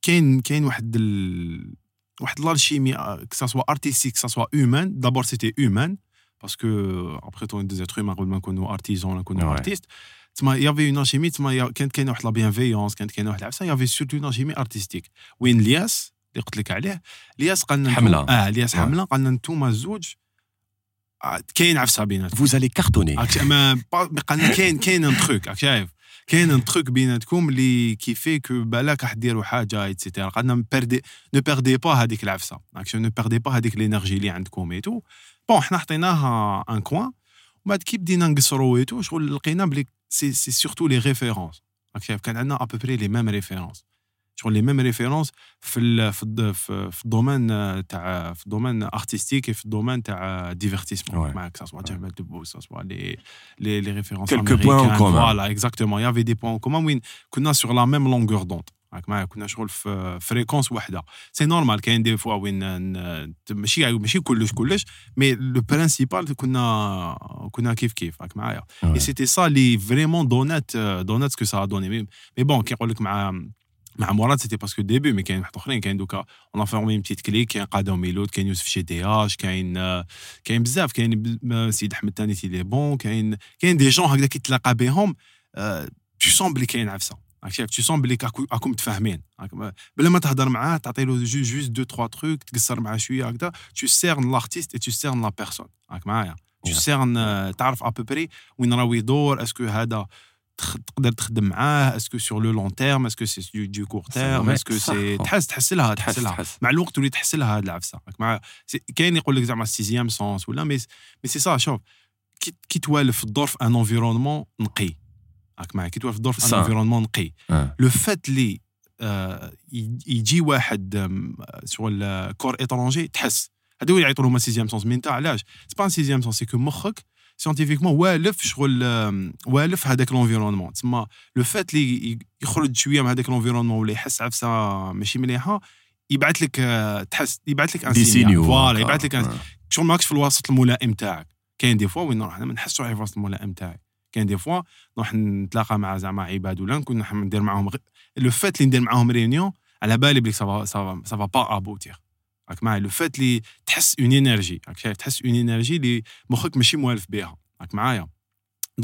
كاين كاين واحد ال... واحد l'alchimie كساسوا ارتيستيك كساسوا هيومان دابور سيتي هيومان باسكو ابخي تو دي زيتر هيومان قبل ما نكونوا ارتيزون نكونوا Ouais. ارتيست تما يافي اون الشيمي تما كانت كاينة واحد لا بيانفيونس كانت كاينة واحد العفسه يافي سورتو اون الشيمي ارتيستيك وين الياس اللي قلت لك عليه الياس قالنا نتوما- حملة. آه الياس. حمله قالنا انتوما الزوج آه، كاين عفسه بيناتكم فوز الي كارتوني ما قالنا كاين كاين ان راك شايف كاين ان تروك بيناتكم اللي كيفي كو بالك راح ديروا حاجة ايتسيتيرا قالنا بيردي نو بيردي با هذيك العفسة. شايف نو بيردي با هذيك لينيرجي اللي عندكم ايتو bon حنا حطيناها en coin ومن بعد كي بدينا نقصروا et tout شغل لقينا بلي c'est c'est surtout les références كان عندنا à peu près les mêmes références شغل les mêmes références في ال في الد- في في ال domaine تاع في ال domaine artistique في ال domaine تاع divertissement Ouais. معك soit جمال دبوس soit les les les références Quelques points en commun. voilà exactement y avait des points communs وين كنا sur la même longueur d'onde راك معايا كنا شغل في fréquence واحدة سي نورمال كاين دي فوا وين ن- ماشي ماشي كلش كلش مي لو برينسيبال كنا كنا كيف كيف راك معايا اي سيتي سا اللي فريمون دونات دونات سكو سا دوني مي مي بون كيقول لك مع مع مراد سيتي باسكو ديبي مي كاين واحد اخرين كاين دوكا اون فورمي بتيت كليك كاين قادة وميلود كاين يوسف شي اش كاين كاين بزاف كاين سيد احمد تاني تي لي بون كاين كاين دي جون هكذا كي تلاقى بهم تو سون بلي كاين عفسه شايف tu sens بلي راكم متفاهمين بلا ما تهضر معاه تعطي له je juste deux trois trucs تقصر معاه شوية هكذا tu cernes l'artiste et tu cernes la personne راك معايا tu. cernes تعرف à peu près وين راهو يدور est-ce que هذا تقدر تخدم معاه est-ce que sur le long terme est-ce que c'est de, de court terme vrai. est-ce que صح. c'est تحس تحس لها تحس تحس لها تحس مع الوقت تولي تحس لها هاد العفسه راك مع سي- كاين يقول لك زعما sixième sens ولا مي مي سي سا شوف كي كي توالف الدور في un environnement نقي راك معايا كي توالف الدور في un صح. environnement نقي آه. le fait لي آه، ي- يجي واحد آم، شغل corps étranger تحس هذا هو اللي يعيطوا لهم sixième sens mais انت علاش c'est pas sixième sens c'est que مخك scientifiquement والف شغل والف هذاك l'environnement تسمى le fait لي ي- يخرج شوية من هذاك l'environnement ولا يحس عفسة ماشي مليحة يبعث لك آه، تحس يبعث لك un signe voilà يبعث لك آه. شغل ماكش في الوسط الملائم تاعك. كاين des fois وين نروح أنا ما نحسش روحي في الوسط الملائم تاعي كاين des fois نروح نتلاقى مع زعما عباد ولا نكون ندير معاهم. le fait اللي ندير معاهم réunion على بالي بلي ça va ça va ça va pas aboutir راك معايا لو فات اللي تحس اون انرجي راك شايف تحس اون انرجي اللي مخك ماشي موالف بها راك معايا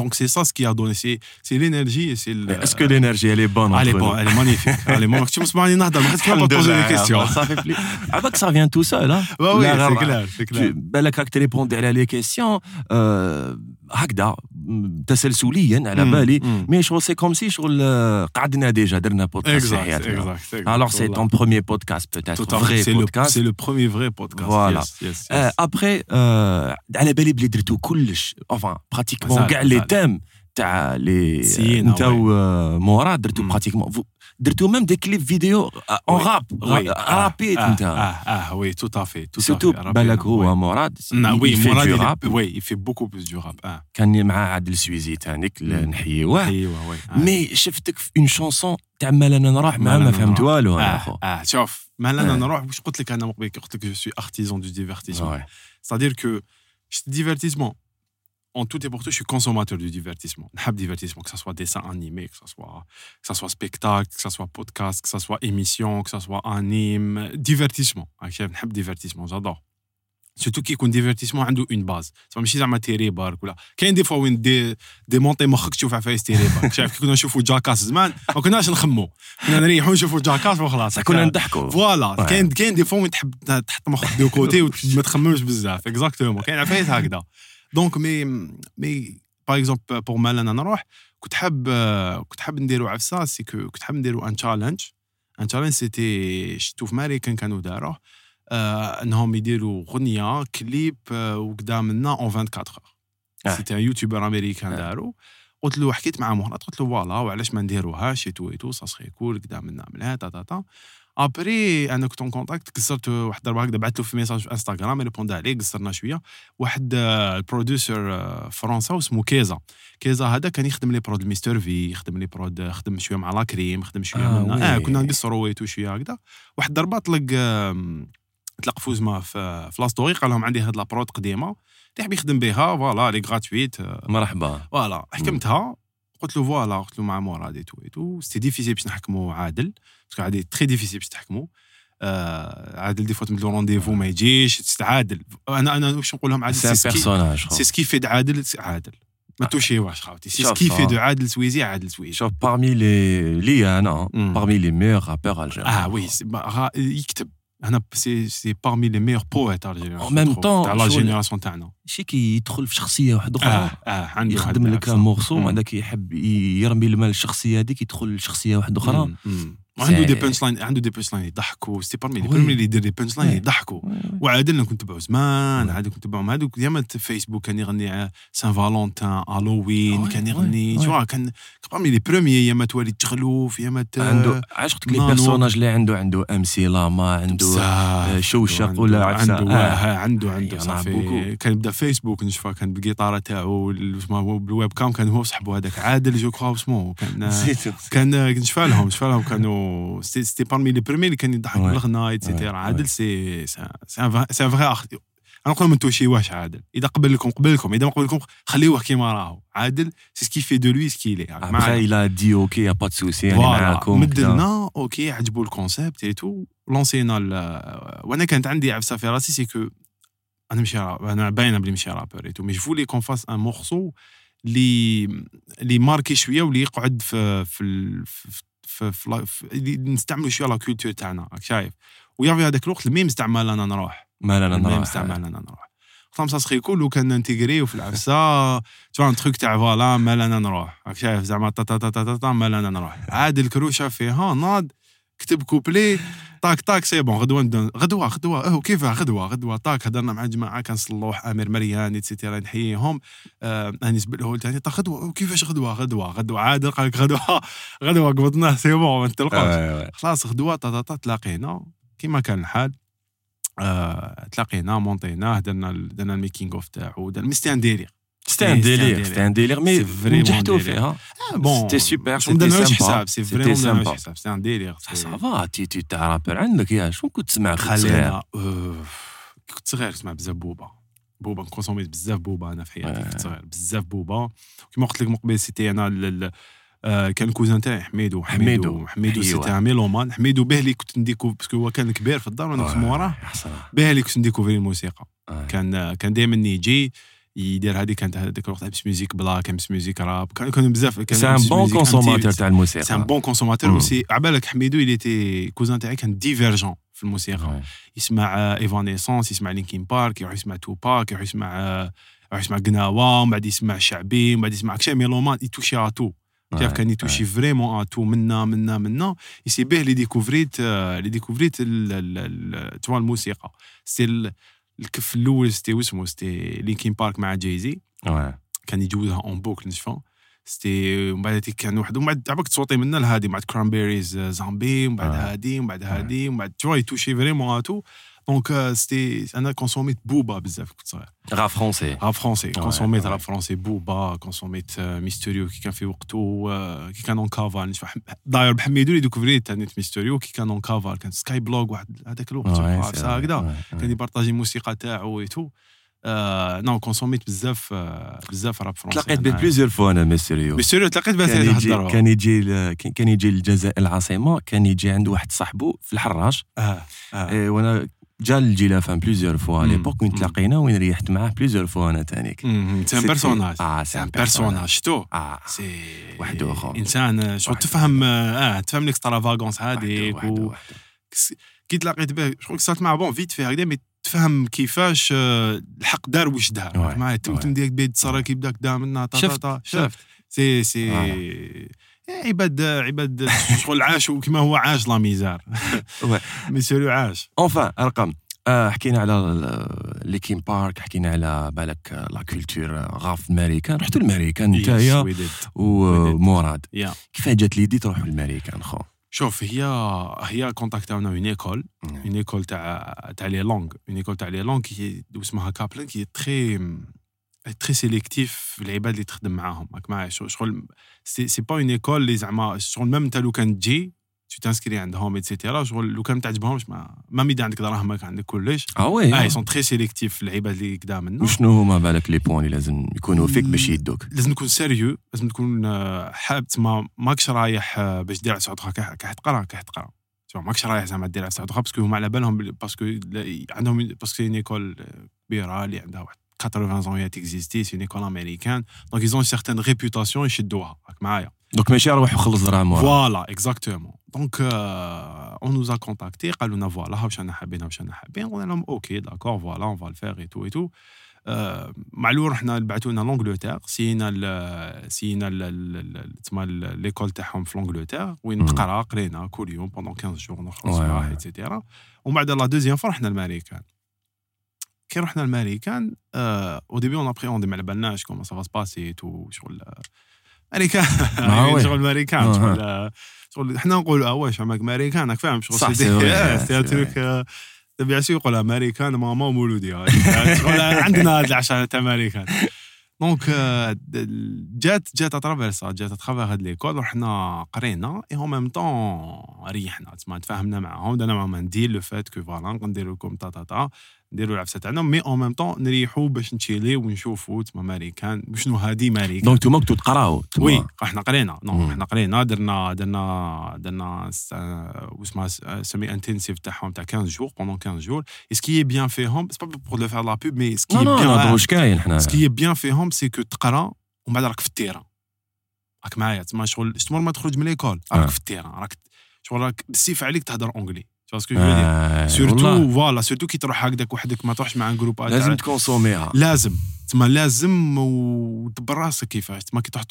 Donc c'est ça ce qui a donné, c'est c'est l'énergie et c'est le. Est-ce que l'énergie, elle est bonne Elle est entre bonne, nous elle est magnifique. Elle est magnifique. Tu me sens mal, Nahda, mais tu vas pas poser des questions. Ça fait plaisir. Ah bah que ça vient tout seul, hein Ouais, oui, لا c'est غير- clair, c'est clair. Tu- بالك راك تريبوندي على لي كيسيون آه، هكذا م- تسلسليا على مم، بالي مم. مي شغل سي كوم سي شغل آه، قعدنا ديجا درنا بودكاست في Exact, حياتنا exact, exact. Alors c'est Voilà. ton premier podcast peut-être, Tout à vrai fait. C'est le, podcast. c'est le premier vrai podcast. Voilà. Yes, yes, yes. آه، ابخي آه، على بالي بلي درتو كلش enfin براتيكمون مازال- كاع لي مازال. تيم تاع لي سينا، انت وموراد درتو مم. براتيكمون درتو même des clips vidéo en Oui. rap Oui. rapide Ah, انت ah, ah, oui, tout à fait. Tout à surtout fait. Rapide, بالك oui. هو مراد Non, oui, il fait Mourad, du il est- rap. oui, il fait beaucoup plus du rap. Ah, كان معاه عادل سويزي تانيك مم. نحيوة أيوه oui. Ah. mais شفتك في une chanson تاع مال أنا نروح مع مال ما أنا فهمت نروح. والو أنا آه أخو آه شوف ما أنا آه. نروح واش قلت لك أنا مقبل كي قلت لك je suis artisan du divertissement Ouais. C'est-à-dire que le divertissement, en tout et pour tout, je suis consommateur du divertissement. نحب divertissement, que ce soit dessin animé, que ce soit, que ça soit spectacle, que ce soit podcast, que ce soit émission, que ce soit anime, divertissement. عرفت كيف؟ نحب divertissement, j'adore. Surtout كي يكون divertissement عنده une base. C'est ماشي زعما تيري بارك ولا كاين دي فوا وين دي ديمونتي مخك تشوف عفايس تيري بارك شايف كي كنا نشوفوا جاكاس زمان ما كناش نخمو كنا نريحوا نشوفوا جاكاس وخلاص صح كنا نضحكوا فوالا Ouais. كاين كاين دي فوا وين تحب تحط مخك دو كوتي وما تخممش بزاف اكزاكتومون كاين عفايس هكذا دونك مي mais par exemple pour مال أنا نروح كنت حاب كنت حاب نديرو عفسة c'est que كنت حاب نديرو un challenge un challenge c'était شفتو في ماريكان كانوا داروه آه إنهم يديروا غنية كليب آه وكدا منا en 24 آه. or c'était un youtubeur américain آه. قلت له حكيت مع مرات قلت له voilà وعلاش ما نديروهاش et tout et tout ça serait cool كدا منا مليح تا تا تا. après أنا كنت en contact قصرت واحد الضربة هكذا بعثت له في message في انستغرام répond عليه قصرنا شوية. واحد آه، ال producer آه، فرنسا اسمه كيزا. كيزا هذا كان يخدم les prods Mister V يخدم les prods آه، خدم شوية مع Lacrim خدم شوية آه، منا. oui. كنا نقصروا و et tout شوية هكذا. واحد الضربة طلق طلق فوزما في في la story قال لهم عندي هاد la prod قديمة. اللي يخدم بها voilà لي gratuite مرحبا. voilà حكمتها. قلت له voilà قلت له مع مراد et tout et tout c'était difficile باش نحكموا عادل parce que عادل très difficile باش تحكموا. آه عادل des fois تمدلو rendez-vous ما يجيش تستعادل أنا أنا واش نقول لهم عادل؟ c'est personnage c'est ce qui fait عادل عادل. ما توشيوهاش خاوتي. c'est ce qui fait. de عادل سويزي عادل سويزي شوف parmi les لي أنا parmi les meilleurs rappeurs algériens. آه oui يكتب c'est parmi les meilleurs poètes En même temps, تاع لا شغل- جينيراسيون تاعنا شي كي يدخل في شخصية واحدة أخرى آه آه عنده يخدم لك. morceau. هذاك يحب يرمي المال الشخصيه هذيك يدخل لشخصية واحدة أخرى. وعنده des punchlines عنده des punchlines يضحكوا c'est parmi les. premiers اللي يدير des punchlines. يضحكوا. وعادل أنا كنت تبعو زمان. عادل كنت تبعهم هذوك ديما فيسبوك كان يغني Saint-Valentin Halloween oui، كان يغني. تشوا كان parmi les premiers يا ما توالي تغلوف يا ما عنده لك les. personnages اللي عنده عنده MC Lama عنده بزاف. شوشق ولا. عنده آه. آه. عنده عنده يلا صافي. كان بدا فيسبوك نشوفه كان بالقيطاره تاعو بال webcam كان هو صاحبه هذاك عادل je crois اسمه كان. كان نشفى لهم نشفى لهم كانوا c'était c'était parmi les premiers اللي كان يضحك. بالغنى Ouais. et cetera. عادل سي سي فغي أنا نقول ما توشيوهش عادل اذا قبل لكم قبلكم اذا ما قبلكم خليوه كيما راهو عادل c'est ce qui fait de lui ce qu'il est OK, il n'y a pas de souci, أنا معاكم مد كذا. لنا OK عجبو ال concept et tout لونسينا وأنا كانت عندي عفسه في راسي c'est que أنا راب أنا باينه بلي مش rappeur et tout mais je voulais qu'on fasse un morceau اللي اللي marqué شوية واللي يقعد في في في في, في, في نستعملوا شوية la culture تاعنا راك شايف؟ و y avait هذاك الوقت ال mème استعمال أنا نروح. ما لا لا ال mème نروح استعمال أنا نروح. لهم ça serait cool وكان ننتيغريو في العفسه tout un truc تاع voilà مال أنا نروح. راك شايف؟ زعما تا تا تا تا تا, تا مال أنا نروح. عاد الكروشه فيها ناض كتب كوبلي. طاك طاك c'est bon غدوة نبدا غدوة غدوة آه كيفاه غدوة غدوة طاك هضرنا مع الجماعه كان صلوح أمير مريان et cetera نحييهم. آه انيس بالهول تاني طاك غدوة. كيفاش غدوة؟ غدوة غدوة عاد قال لك غدوة. غدوة قبضناه c'est bon ما نتلقاوش Ouais, ouais. خلاص غدوة تلاقينا. كيما كان الحال. آه تلاقينا مونطينا درنا درنا ال making of تاعو درنا mais c'était un délire C'était un délire, c'était un délire, mais نجحتوا un délire. فيها. C'était super, c'était sympa. C'était sympa. c'est un délire Ça, va, tu tu t'as rappeur عندك يا شنو كنت تسمع كنت صغير؟ كنت صغير كنت بزاف بوبا بوبا كونسوميت بزاف بوبا أنا في حياتي. كنت صغير بزاف بوبا كيما قلت لك من قبل c'était أنا كان ال cousin تاعي حميدو حميدو. حميدو. c'était un mélomane حميدو به اللي كنت نديكو parce que هو كان كبير في الدار وأنا كنت موراه. به اللي كنت نديكوفري الموسيقى. كان كان دائما يجي يدير هذه كانت هذيك الوقت يلبس music black يلبس music rap كان- كانوا بزاف كان c'est un يلبس bon music consommateur MTV. تاع الموسيقى. c'est un bon consommateur مم. و c'est عبالك حميدو il était cousin تاعي كان divergent في الموسيقى. يسمع Evanescence يسمع Linkin Park يروح يسمع Tupac يروح يسمع آه، يروح يسمع قناوه ومن بعد يسمع شعبي ومن بعد يسمع كشي. mélomane يتوشي à tout تعرف كان يتوشي vraiment à tout منا منا منا et c'est به اللي ديكوفريت آه، اللي ديكوفريت ال- ال- ال- توا الموسيقى c'est ال- الكف الأول c'était واسمو c'était Linkin Park مع Jay-Z كان يجوزها en boucle نشفى. c'était ومن بعد هذيك كان واحد ومن بعد عباك تصوتي منا لهادي مع Cranberries Zombie ومن بعد آه. هادي ومن بعد هادي ومن بعد توا يتوشي vraiment à tout donc c'était أنا كونسوميت Booba بزاف كنت صغير rap français rap français كونسوميت. rap français Booba كونسوميت آه، Mister You كي كان في وقته آه، كي كان en cavale نشوف داير بحميدو اللي ديكوفريت تاني Mister You كي كان en cavale كان Skyblog واحد هذاك الوقت هكذا كان يبارطاجي الموسيقى تاعو et tout آه، non كونسوميت بزاف آه، بزاف rap français تلاقيت به plusieurs fois أنا Mister You Mister You تلاقيت به كان يجي كان يجي كان- يجي للجزائر العاصمه كان يجي عند واحد صاحبه في الحراش آه إيه، وأنا جا للجيلافان بليزيور فوا. ليبوك وين. تلاقينا وين ريحت معاه بليزيور فوا أنا تانيك سي ان بيرسوناج آه سي ان بيرسوناج شتو آه سي وحده أخر. إنسان شغل وحده تفهم آه تفهم ليكسترافاغونس هذيك كي تلاقيت به شغل صارت معاه بون فيت في هكذا مي تفهم كيفاش آه، الحق دار واش دار. Ouais, معايا تم ouais. تم ديك بيت صار كي بدا كدا تا شفت شفت. سي سي. عباد عباد شغل عاشوا كما هو عاش la misère. Ouais. Mister You عاش. enfin Arkam آه، حكينا على Linkin Park حكينا على بالك la culture غاف الماريكان رحتوا الماريكان نتايا did. ومراد Yeah. كيف جات l'idée تروحوا الماريكان خو شوف هي هي كونتاكتاونا une école une école تاع تاع les langues une école تاع les langues كي اسمها Kaplan qui très très sélective في العباد اللي تخدم معاهم راك معايا شغل- سي با اون ايكول اللي زعما شغل ميم انت لو كان تجي تو تانسكري عندهم اتسيتيرا شغل لو كان ما تعجبهمش ما مام اذا عندك دراهمك عندك كلش آه وي آه سون تري سيليكتيف في العباد اللي كدا منا وشنو هما بالك لي بوان اللي لازم يكونوا فيك باش يدوك لازم تكون سيريو لازم تكون حاب تما ماكش رايح باش دير سعود خا كح كح تقرا كح تقرا ماكش رايح زعما دير سعود خا باسكو هما على بالهم باسكو عندهم باسكو سي ايكول كبيره اللي عندها واحد 80 ans d'existence c'est école américaine donc ils ont certaine réputation يشدوها راك معايا دوك ماشي روح وخلص دراهم. voilà exactement donc on nous a contactés قالوا لنا voilà واش أنا حابين واش أنا حابين. قلنا لهم okay d'accord voilà on va le faire et tout et tout mais alors رحنا بعثوا لنا l'Angleterre سينا سينا تسمى l'école تاعهم في l'Angleterre وين. نقرأ قرينا كل يوم pendant 15 jours صباح ouais. et cetera ومن بعد la deuxième fois رحنا الماريكان كي رحنا الماريكان au début on appréhendait ما على بالناش comment ça va se passer tout شغل آه، Ah ouais. شغل امريكان Ah, شغل آه، شغل حنا نقولوا آه واش عمك أمريكان راك فاهم شغل صح، c'est ces trucs آه، bien sûr يقول أمريكان ماما ومولودي هاي. شغل عندنا هاد العشاء تاع أمريكان donc آه، جات جات à travers ça جات à travers هاد l'école رحنا قرينا et en même temps ريحنا تسمى تفاهمنا معاهم درنا معاهم un deal le fait que voilà نديرو لكم تا تا تا نديرو العفسه تاعنا mais en même temps نريحو باش نتشيلي ونشوفو تسمى امريكان شنو هادي امريكان donc توما كنتو تقراو تما. oui إحنا قرينا non. إحنا قرينا درنا درنا درنا واسمها semi-intensif تاعهم تاع 15 jours pendant 15 jours et ce qui est bien فيهم c'est pas pour leur faire la pub mais ce qui est bien كاين حنا ce qui est bien فيهم c'est que تقرا ومن بعد راك في ال terrain راك معايا تسمى شغل شتمر ما تخرج من ليكول راك. في التيران راك شغل راك بالسيف عليك تهضر اونجلي آه، سورتو والله. فوالا سورتو كي تروح هكذاك وحدك ما تروحش مع ان جروب لازم تكونسوميها لازم تما لازم ودبر راسك كيفاش تما كي تروح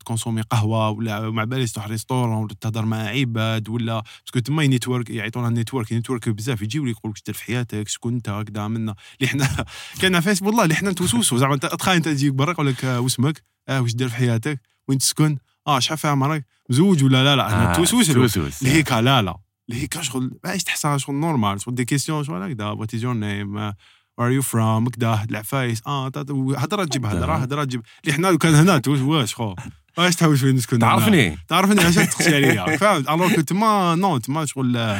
تكونسومي قهوه ولا مع باليش تروح ريستورون ولا تهضر مع عباد ولا باسكو تما نيتورك يعيطونا نيتورك نيتورك بزاف يجيو لك يقولوا لك دير في حياتك شكون انت هكذا منا اللي حنا كان فاس والله اللي حنا نتوسوسو زعما تخيل انت تجيك برا يقول لك آه، واسمك آه واش دير في حياتك وين تسكن آه شحال فيها عمرك مزوج ولا لا لا إحنا آه، توسوس هيك لا لا اللي هيك شغل باش تحسها شغل normal شغل des questions شغل هكذا what is your name where are you from هاد العفايس. آه هضره تجيب هضره هضره تجيب. اللي حنا لو كان هنا واش خو؟ واش تحوش وين نسكن؟ تعرفني؟ تعرفني علاش تقسي عليا. فهمت؟ alors que تما non تما شغل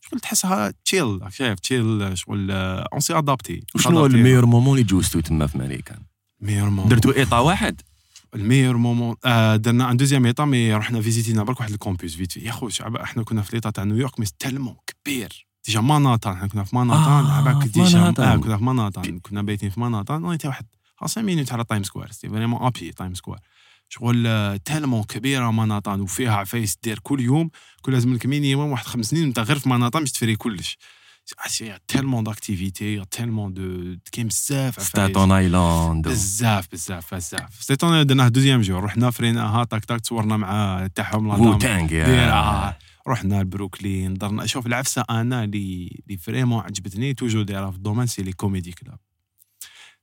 شغل تحسها chill شايف؟ chill شغل on s'est adaptés وشنو هو ال meilleur moment اللي جوزتو تما في ماريكان meilleur moment. درتو état واحد؟ ال meilleur moment. آه درنا un deuxième état mais رحنا فيزيتينا برك واحد الكومبوس فيت يا خو شعب إحنا كنا في l'état تاع نيويورك mais tellement كبير. déjà Manhattan حنا كنا في ماناتان آه، عباك déjà. آه كنا في ماناتان كنا بايتين في ماناتان en واحد 5 minutes على Times Square. c'était vraiment et puis Times Square شغل آه، tellement كبيرة ماناتان وفيها عفايس دير كل يوم كل لازم لك minimum واحد خمس سنين انت غير في ماناتان باش تفري كلش. c'est tellement d'activités tellement de كاين بزاف عفايس Staten Island بزاف بزاف بزاف Staten درناه deuxième jour رحنا فريناها تاك تاك تصورنا مع تاعهم la Wu-Tang دايرة رحنا لبروكلين درنا شوف العفسة أنا اللي اللي vraiment عجبتني toujours دايرة في ال domaine c'est les comedy clubs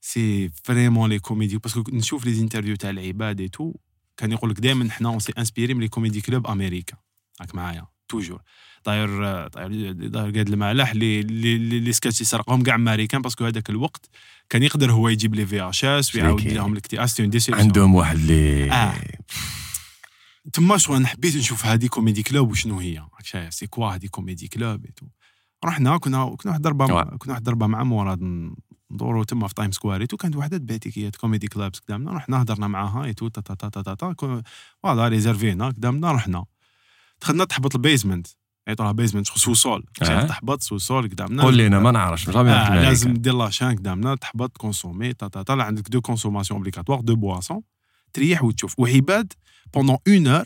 c'est vraiment les comedy parce que نشوف les interviews تاع العباد et tout كان يقول لك دائما حنا on s'est inspirés من les comedy clubs أمريكا راك معايا toujours داير داير داير Gad Elmaleh les les les sketchs يسرقهم كاع américains parce que هذاك الوقت كان يقدر هو يجيب les VHS ويعاود. لهم déception عندهم واحد اللي آه. تما شغل أنا حبيت نشوف هذه comedy club وشنو هي؟ c'est quoi هذه comedy club رحنا كنا كنا واحد ضربة. كنا واحد ضربة مع مراد ندورو تما في Times Square et tout كانت وحده ب tickets comedy clubs قدامنا. رحنا هضرنا معاها et tout تا تا تا تا تا تا. voilà ريزيرفينا قدامنا رحنا. دخلنا تحبط ال basement. راه basement شايف آه. تحبط sous-sol قدامنا. قول لنا ما نعرفش jamais آه لازم دير la chaîne قدامنا تحبط consommer لا عندك deux consommations obligatoires deux boissons تريح وتشوف. وعباد pendant une heure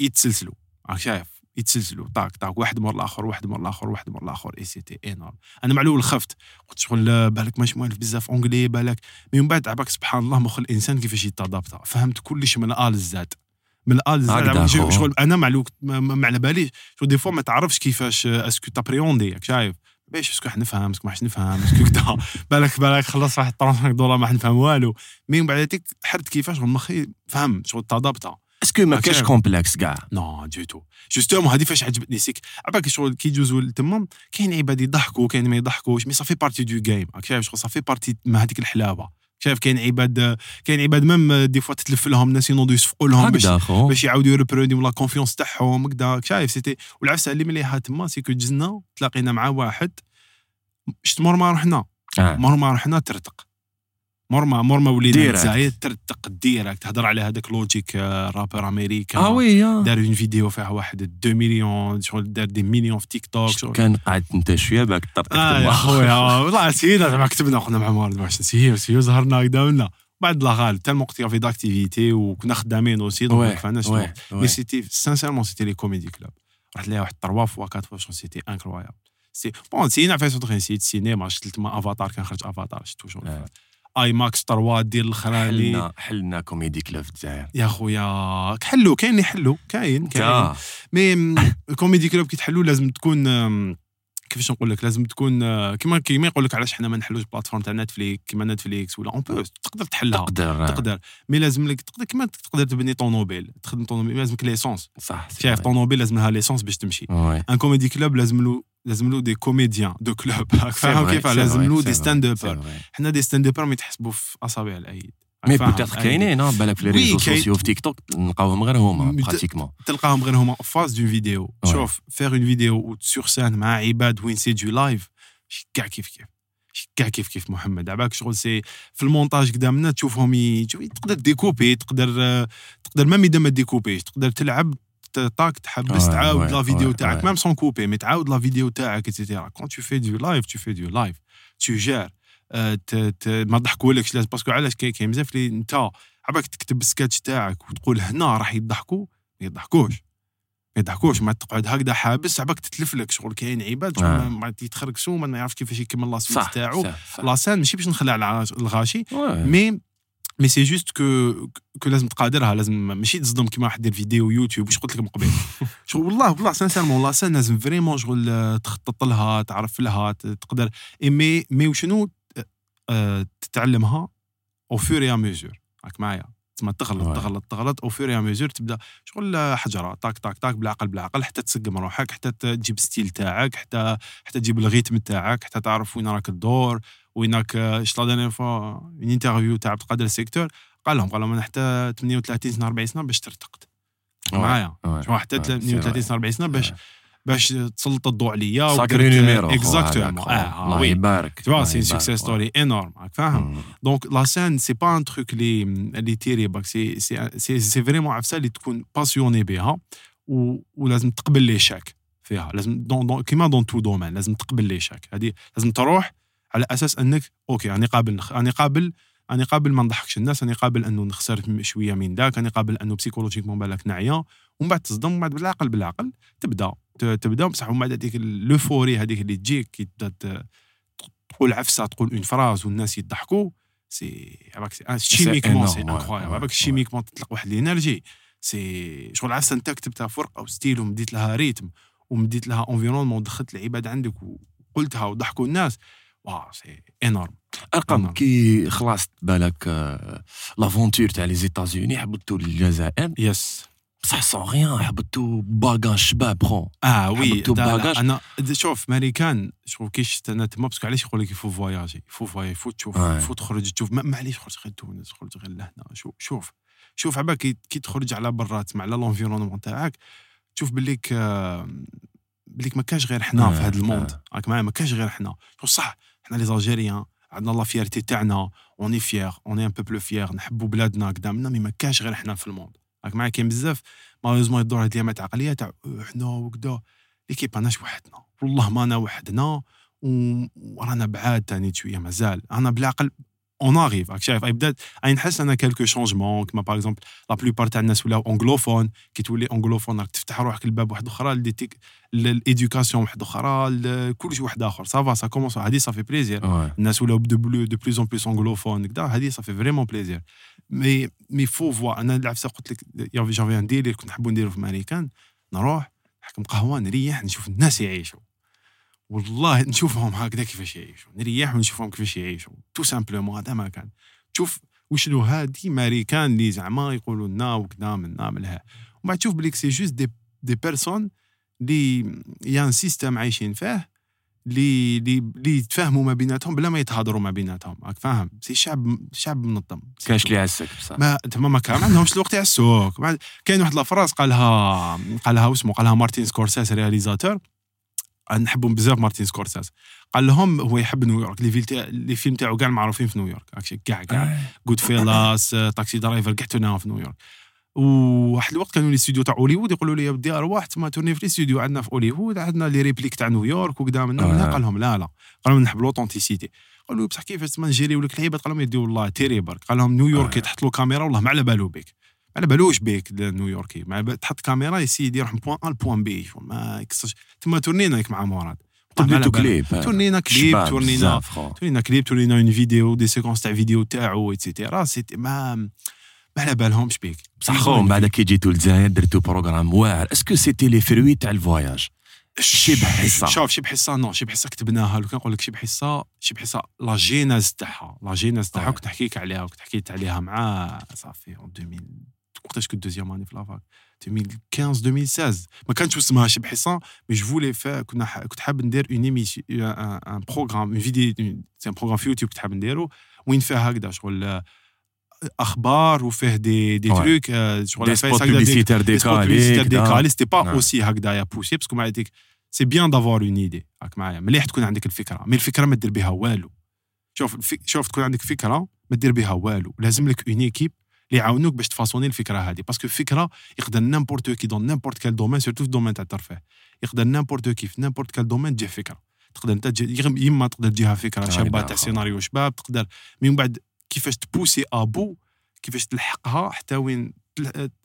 يتسلسلوا. راك شايف؟ يتسلسلوا. طاك طاك واحد مور الآخر واحد مور الآخر واحد مور الآخر. et c'était énorme أنا مع الأول خفت. قلت شغل بالك ماشي موالف بزاف anglais بالك. من بعد عباك سبحان الله مخ الإنسان كيفاش يتادابتا فهمت كلش من الال الزاد من عباك أخو. شغل أنا مع الوقت ما, على باليش شغل des fois ما تعرفش كيفاش est-ce que تابريوندي شايف؟ باش est-ce que حنفهم est-ce que ما حش نفهم اسكو كدا؟ بالك بالك خلص واحد 35 دولار ما حنفهم والو. mais من بعد هذيك حرت كيفاش؟ شغل مخي فهم شغل تادابتا est-ce que ما كاش. complexe كاع non du tout justement هذه فاش عجبتني c'est que عباك شغل كي يجوزوا تما كاين عباد يضحكوا كاين ما يضحكوش mais ça fait partie du game راك شايف؟ شغل ça fait partie مع هذيك الحلاوة. شايف كاين عباد كاين عباد même des fois تتلف لهم ناس ينوضوا يصفقوا لهم باش باش يعاودوا يربروديو la confiance تاعهم هكذا. شايف c'était والعفسه اللي مليحه تما c'est que جزنا تلاقينا مع واحد شت مور ما رحنا. آه. مور ما رحنا ترتق. مور ما مور ما ولينا direct. الجزائر ترتق direct. تهضر على هذاك Logic آه، rappeur américain. آه oui يا. دار une vidéo فيها واحد 2 مليون شغل دار des millions في تيك توك شغل. كان قاعد أنت شوية باك طرطق آه يا خويا. والله نسينا زعما كتبنا قلنا مع مارد باش نسيو نسيو ظهرنا قدامنا. بعد الله غالب tellement وقت في d'activités وكنا خدامين aussi donc ما oui mais c'était sincèrement c'était les comedy clubs رحت ليها واحد 3 فوا 4 فوا شغل c'était incroyable c'est bon سينا فايس اوتر نسيت السينما شفت تما افاتار كان خرج افاتار شفتو شغل آه. IMAX 3 ديال الخرالي حلنا حلنا comedy club في الجزائر. يا خويا حلو كاين اللي حلو كاين كاين. mais ال comedy club كي تحلو لازم تكون كيفاش نقول لك لازم تكون آه، كيما كيما يقول لك علاش حنا ما نحلوش plateforme تاع Netflix كيما Netflix ولا on peut تقدر تحلها. تقدر. تقدر. mais لازم لك تقدر كيما تقدر تبني طونوبيل تخدم طونوبيل لازمك l'essence. صح شايف. طونوبيل لازم لها l'essence باش تمشي. un comedy club لازم له لازم له des comédiens de club فاهم كيف لازم له des stand-uppers. حنا des stand-uppers ما يتحسبوا في أصابع الايد mais؟ peut-être. كاينين بالك في les réseaux. sociaux في تيك توك نلقاوهم غير هما براتيكمون تلقاهم غير هما فاز دون فيديو. شوف فيغ اون فيديو سور سان مع عباد وين سي دو لايف كاع كيف كيف كاع كيف كيف محمد عباك شغل سي في المونتاج قدامنا تشوفهم تقدر ديكوبي تقدر تقدر ميم إذا ما ديكوبيش تقدر تلعب طاك تحبس تعاود لا فيديو تاعك. ميم سون كوبي مي تعاود لا فيديو تاعك ايتترا كون تو في دو لايف تو في دو لايف تو جير ما ضحكولكش لازم parce que علاش كاين بزاف اللي انت عباك تكتب السكاتش تاعك وتقول هنا راح يضحكوا ما يضحكوش ما يضحكوش ما تقعد هكذا حابس عباك تتلف لك شغل كاين عباد آه. ما- يتخرقسوا ما يعرفش كيفاش يكمل la suite صح تاعو. la scène ماشي باش نخلع الغاشي. mais mais c'est juste que que لازم تقادرها لازم ماشي تصدم كيما واحد يدير vidéo YouTube واش قلت لك من قبل؟ شغل والله والله sincèrement la scène لازم vraiment شغل آه، تخطط لها تعرف لها تقدر. مي مي وشنو؟ آه، تتعلمها au fur et à mesure راك معايا؟ تسمى تغلط. تغلط تغلط au fur et à mesure تبدأ شغل آه، حجرة. طاك طاك طاك بالعقل بالعقل حتى تسقم روحك حتى تجيب style تاعك حتى حتى تجيب ال rythme تاعك حتى تعرف وين راك تدور. وينك شت la dernière fois une interview تاع عبد القادر السيكتور قال لهم قال لهم أنا حتى 38 سنه 40 سنه باش ترتقت. معايا حتى Ouais, c'est 38 سنه 40 سنه باش باش تسلط الضوء عليا sacré numéro exactement الله يبارك يبارك. success story énorme. راك فاهم؟ donc la scène c'est pas un truc اللي اللي تيري باك c'est c'est c'est c'est vraiment عفسه اللي تكون passionné بها. ولازم تقبل l'échec فيها لازم dans dans كيما dans tout domaine لازم تقبل l'échec هذه لازم تروح على أساس أنك OK راني قابل نخ... راني قابل راني قابل ما نضحكش الناس راني قابل أنه نخسر شوية من ذاك راني قابل أنه psychologiquement بالك نعيا ومن بعد تصدم ومن بعد بالعقل بالعقل تبدأ تبدأ بصح ومن بعد هذيك le fou rire هذيك اللي تجيك كي تقول عفسة تقول une phrase والناس يضحكوا c'est عباك c'est chimiquement c'est incroyable ouais. chimiquement تطلق واحد ال énergie. c'est شغل عفسة أنت كتبتها في ورقه وستيل ومديت لها rythme ومديت لها environnement ودخلت العباد عندك وقلتها وضحكوا الناس. واو c'est énorme ارقام. كي خلصت بالك l'aventure تاع les États-Unis هبطوا للجزائر yes بصح sans rien هبطوا bagages شباب خو آه oui. أنا شوف ماريكان شوف كي شفت أنا تما parce que علاش يقول لك يفو فواياجي يفو فواياجي يفو تشوف. يفو تخرج تشوف معليش خرج غير تونس خرج غير لهنا شوف شوف شوف عباك كي, تخرج على برا تسمع على l'environnement تاعك تشوف بليك بليك ما كانش غير حنا في هذا ال monde. راك معايا ما كانش غير حنا شوف صح حنا les Algériens عندنا la fierté تاعنا on est fiers on est un peuple fier نحبوا بلادنا قدامنا mais ما كانش غير حنا في ال monde. راك معايا كاين بزاف malheureusement يدور هاد اليامات عقليه تاع "أه، حنا وكذا l'équipe ماناش وحدنا والله مانا وحدنا و- ورانا بعاد تاني شوية مازال. أنا بالعقل on arrive راك شايف اي نحس أنا quelques changements كما par exemple la plupart تاع الناس ولاو anglophones كي تولي anglophone راك تفتح روحك الباب واحد أخرى لديتيك ل l'éducation واحد أخرى كلشي واحد اخر ça va ça commence هادي ça fait plaisir الناس ولاو de plus de plus en plus anglophones كدا هذه ça fait vraiment plaisir mais mais faut voir أنا العفسه قلت لك j'avais un délire كنت نحبو نديرو في امريكان نروح نحكم قهوه نريح نشوف الناس يعيشوا والله نشوفهم هكذا كيفاش يعيشوا نريح ونشوفهم كيفاش يعيشوا tout simplement هذا ما كان. تشوف وشنو هادي ماريكان اللي زعما يقولوا لنا وكذا منا ومن بعد تشوف بليك c'est juste des des personnes اللي y a un système عايشين فيه اللي اللي اللي يتفاهموا ما بيناتهم بلا ما يتهضروا ما بيناتهم. راك فاهم؟ c'est شعب شعب منظم. كاش اللي عسك بصح. ما تما ما كان ما عندهمش الوقت يعسوك. كاين واحد la phrase قالها قالها واسمو قالها Martin Scorsese réalisateur نحبهم بزاف Martin Scorsese قال لهم هو يحب نيويورك les films تاع les films تاعو كاع معروفين في نيويورك كاع كاع Goodfellas Taxi Driver كاع تورناهم في نيويورك وواحد الوقت كانوا les studios تاع هوليوود يقولوا لي يا ودي أرواح تما تورني في les studios عندنا في هوليوود عندنا les répliques تاع نيويورك وكذا منا منا آه. قال لهم لا لا. قال لهم نحب l'authenticité قالوا بصح كيفاش تما نجيريو لك العيبات؟ قال لهم يدي والله تيري برك. قال لهم نيويورك آه. تحط له كاميرا والله ما على بالو بك. على بالوش بك نيويوركي بال- تحط كاميرا يسيد يروح من point A ل point B. ما يكسرش تما تورنينا مع مراد. بالو. كليب. تورنينا كليب تورنينا. تورينا كليب تورينا une vidéo des séquences تاع فيديو تاعو etcetera c'était ما ما على بالهمش بيك. بصح خو من بعد كي جيتو للجزائر درتو programme واعر. est-ce que c'était les fruits تاع ال voyage شبه حصة. شوف شبه حصة non شبه حصة كتبناها. لو كان نقول لك شبه حصة شبه حصة la genèse تاعها. la genèse تاعها. كنت نحكيك عليها وكنت حكيت عليها مع ça fait en 2000 وقتاش كنت deuxième année في la fac 2015 2016 ما كانتش اسمها شبه حصه mais je voulais كنا ح- كنت حاب ندير une émission un programme une vidéo c'est un programme في يوتيوب كنت حاب نديرو وين فيه هكذا شغل أخبار وفيه des des. trucs شغل des spots publicitaires décalés décalés, c'était pas نعم. aussi هكذا poussé parce que مع هذيك c'est bien d'avoir une idée راك معايا. مليح تكون عندك الفكرة mais الفكرة ما دير بها والو. شوف. شوف تكون عندك فكرة ما دير بها والو. لازم لك une équipe اللي يعاونوك باش تفاصوني الفكرة هذه. parce que الفكرة يقدر n'importe qui dans n'importe quel domaine surtout في ال domaine تاع الترفيه. يقدر n'importe qui في n'importe quel domaine تجيه فكرة. تقدر أنت يما تقدر تجيها فكرة آه، شابة تاع خلاص. سيناريو شباب تقدر من بعد كيفاش تبوسي أبو كيفاش تلحقها حتى وين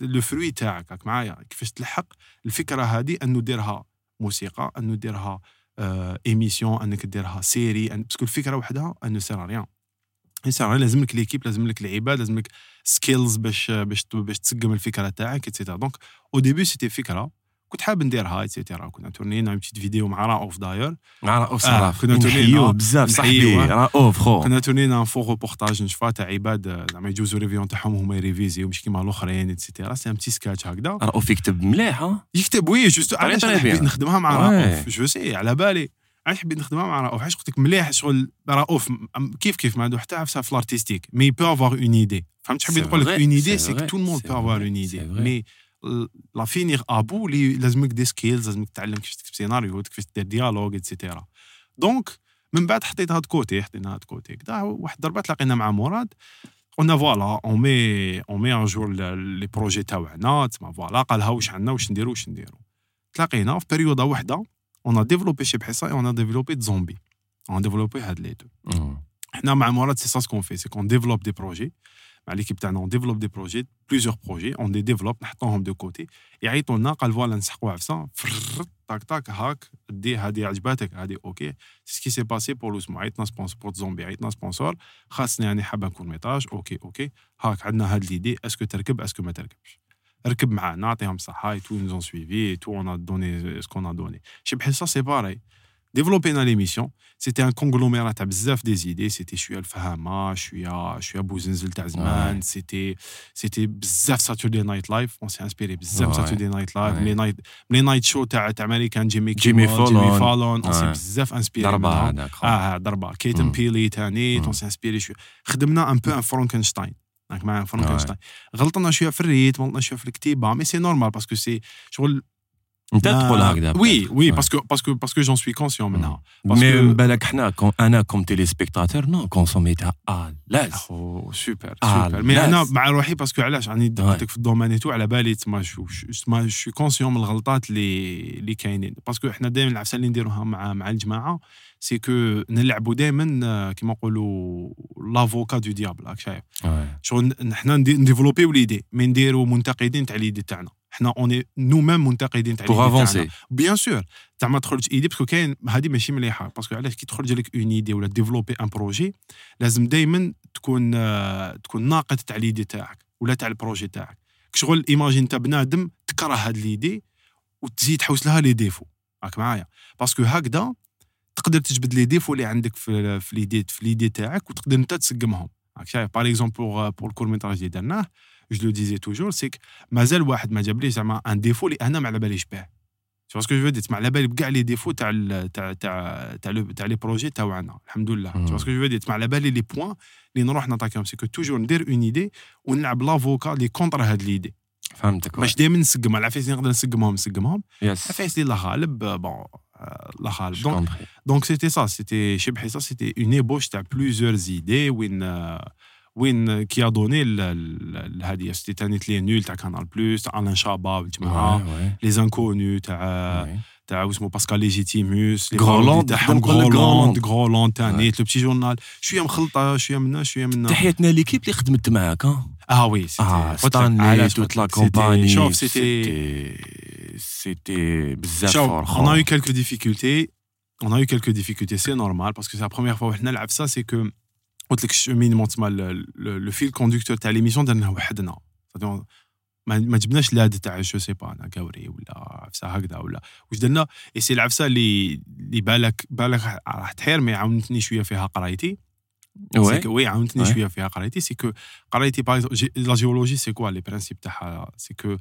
le fruit تاعك. راك معايا. كيفاش تلحق الفكرة هذه انه ديرها موسيقى انه ديرها آه émission أنك ديرها série. parce que الفكرة وحدها elle sert à rien elle sert لازم لك l'équipe لازم لك العباد لازم لك skills باش باش باش تسقم الفكرة تاعك etcetera donc au début c'était فكرة كنت حاب نديرها etcetera كنا تورنينا petite vidéo مع راوف داير مع رؤوف آه، صراف كنا نحيوه بزاف صاحبي. رؤوف خو. كنا تورنينا faux reportage نشفا تاع عباد زعما يجوزوا révisions تاعهم هما يريفيزيو مش كيما الأخرين etcetera c'est un petit sketch هكذا. رؤوف يكتب مليح يكتب oui juste علاش. نخدمها مع. رؤوف je sais على بالي. علاش حبيت نخدمها مع رؤوف. علاش قلت لك مليح شغل رؤوف؟ كيف كيف؟ ما عنده حتى عفسة في ال artistique mais peut avoir une idée فهمت؟ حبيت نقول لك une idée c'est vrai, tout le monde peut avoir une idée. mais لا فينيغ ابو اللي لازمك des skills لازمك تتعلم كيفاش تكتب سيناريو كيفاش دير dialogue etcetera donc من بعد حطيتها de côté حطيناها de côté كدا واحد الضربه تلاقينا مع مراد قلنا voilà on met on met à jour les projets تاعنا تسمى voilà قالها واش عندنا واش نديرو واش نديرو تلاقينا في période واحدة on a développé شبه حصة on a développé zombie on développait هاد les deux مم. حنا مع مراد c'est ça ce qu'on fait c'est qu'on développe des projets مع l'équipe تاعنا on développe des projets plusieurs projets on développe نحطوهم de côté يعيطوا لنا قال voilà نسحقوا عفسه فرر طاك طاك هاك دي هادي عجباتك هادي OK c'est ce qui s'est passé pour الأسبوع عيطنا sponsor pour zombie عيطنا sponsor خاصني يعني حابه نكون ميطاج OK OK هاك عندنا هاد l'idée est-ce que تركب est-ce que ما تركبش ركب معانا نعطيهم الصحه تو نزون سويفي تو اون ا دوني سكون ا دوني شي بحال سا سي باري ديفلوبينا ليميسيون سيتي ان كونغلوميرا تاع بزاف دي زيدي سيتي شوية الفهامه شوية شوية بوزنزل تاع زمان سيتي سيتي بزاف ساتردي نايت لايف اون سي انسبيري بزاف Ouais. ساتردي نايت لايف Ouais. لي نايت لي نايت شو تاع تاع امريكان جيمي جيمي كيمول، فالون. جيمي فالون اون سي Ouais. بزاف انسبيري ضربه منها. هذاك آه ضربه كيتن مم. بيلي تاني مم. اون سي انسبيري شوية خدمنا un peu en Frankenstein هاك مع Frankenstein غلطنا شوية في ال rythme غلطنا شوية في الكتيبه mais c'est normal parce que c'est شغل انت تقول هكذا oui oui. parce que parce que parce que j'en suis conscient منها mais بالك حنا كون أنا comme téléspectateur non كونسوميتها آه لاز سوبر آه، super mais. أنا مع روحي parce que علاش راني دخلتك في ال domaine تو على بالي تما شو تما شو conscient من الغلطات اللي اللي كاينين parce que حنا دائما العفسه اللي نديروها مع مع الجماعه c'est que نلعبوا دائما كيما نقولوا l'avocat du diable راك شايف شغل حنا ندي- نديفلوبيو l'idée mais نديرو منتقدين تاع l'idée تاعنا حنا اوني نو ميم منتقدين تاع pour avancer bien sûr تاع ما تخرج idée parce que كاين هذه ماشي مليحة. parce que علاش كي تخرج لك une idée ولا développer un projet لازم دائما تكون آه، تكون ناقد تاع l'idée تاعك ولا تاع ال projet تاعك. شغل imagine انت بنادم تكره هاد l'idée وتزيد تحوس لها les défauts راك معايا. parce que هكذا تقدر تجبد les défauts اللي عندك في في l'idée في l'idée تاعك وتقدر أنت تسقمهم. راك شايف؟ par exemple pour pour ال court-métrage اللي درناه je le disais toujours c'est que مازال واحد ما جاب لي زعما un défaut اللي أنا ما على باليش به que je veux dire? تسمع على بالي بكاع les défauts تاع تاع تاع تاع تاع les projets تاعنا الحمد لله que je veux dire? تسمع على بالي les points اللي نروح نعطيهم c'est que toujours ندير une idée ونلعب l'avocat اللي contre هاد l'idée فهمتك باش دائما نسقم على عفايس اللي نقدر نسقمهم نسقمهم يس عفايس اللي الله غالب bon الله غالب donc. donc c'était ça c'était شي بحيث c'était une ébauche تاع plusieurs idées وين وين qui a donné هذه c'était تاني Les Nuls تاع Canal Plus تاع Alain Chabat والجماعه Ouais, ouais, Les Inconnus تاع ouais. تاع اسمه Pascal Légitimus les Groland، parodie تاعهم نقدر نقول لك Groland Groland. Groland تاني Le Petit Journal. شوية مخلطة شوية منا شوية منا. تحياتنا l'équipe اللي خدمت معاك ها؟ آه oui c'était آه قلت لك ستانلي علاش توت قلت لا لك. c'était- كومباني شوف c'était c'était c'était بزاف شوف فور on a eu quelques difficultés. On a eu quelques difficultés c'est normal parce que c'est la première fois وحنا نلعب ça c'est que قلت لك ال cheminement تسمى le fil conducteur تاع l'émission درناه وحدنا. ما جبناش l'aide تاع je sais pas أنا كاوري ولا عفسة هكذا ولا. واش درنا؟ إي سي العفسة اللي اللي بالك بالك راح تحير mais عاونتني شوية فيها قرايتي. oui. عاونتني. شوية فيها قرايتي. c'est que قرايتي par la géologie c'est quoi les principes تاعها؟ c'est que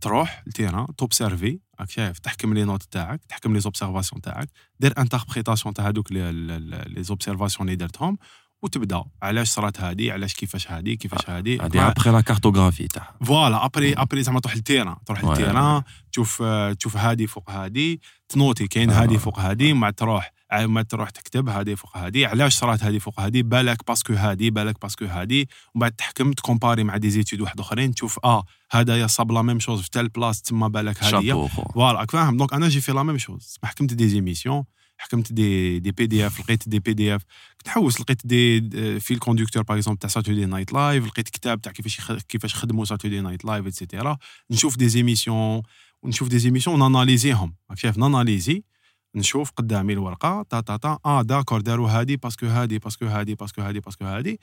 تروح لل terrain توبسيرفي راك شايف تحكم les notes تاعك تحكم les observations تاعك دير interprétation تاع هذوك les observations اللي درتهم وتبدأ علاش صرات هذه علاش كيفاش هذه كيفاش هذه هذه ابخي la cartographie تاعها. voilà après après زعما تروح لل terrain تروح. لل terrain تشوف آه، تشوف هادي فوق هادي تنوتي كاين آه. هادي فوق هادي ما تروح ما تروح تكتب هادي فوق هادي. علاش صرات هادي فوق هادي؟ بالك parce que هادي بالك parce que هادي. ومن بعد تحكم تكومباري مع des études واحد أخرين تشوف آه هذا صاب la même chose في telle place تما بالك هادي voilà راك فاهم. donc أنا j'ai fait la même chose حكمت des émissions. حكمت des des PDF لقيت des PDF كنت نحوس لقيت des fils conducteurs par exemple تاع Saturday Night Live لقيت كتاب تاع كيفاش كيفاش خدموا Saturday Night Live et cetera نشوف des émissions ونشوف des émissions وناناليزيهم راك شايف ناناليزي نشوف قدامي الورقة تا تا تا آه d'accord داروا هادي باسكو هادي باسكو هادي باسكو هادي باسكو هادي.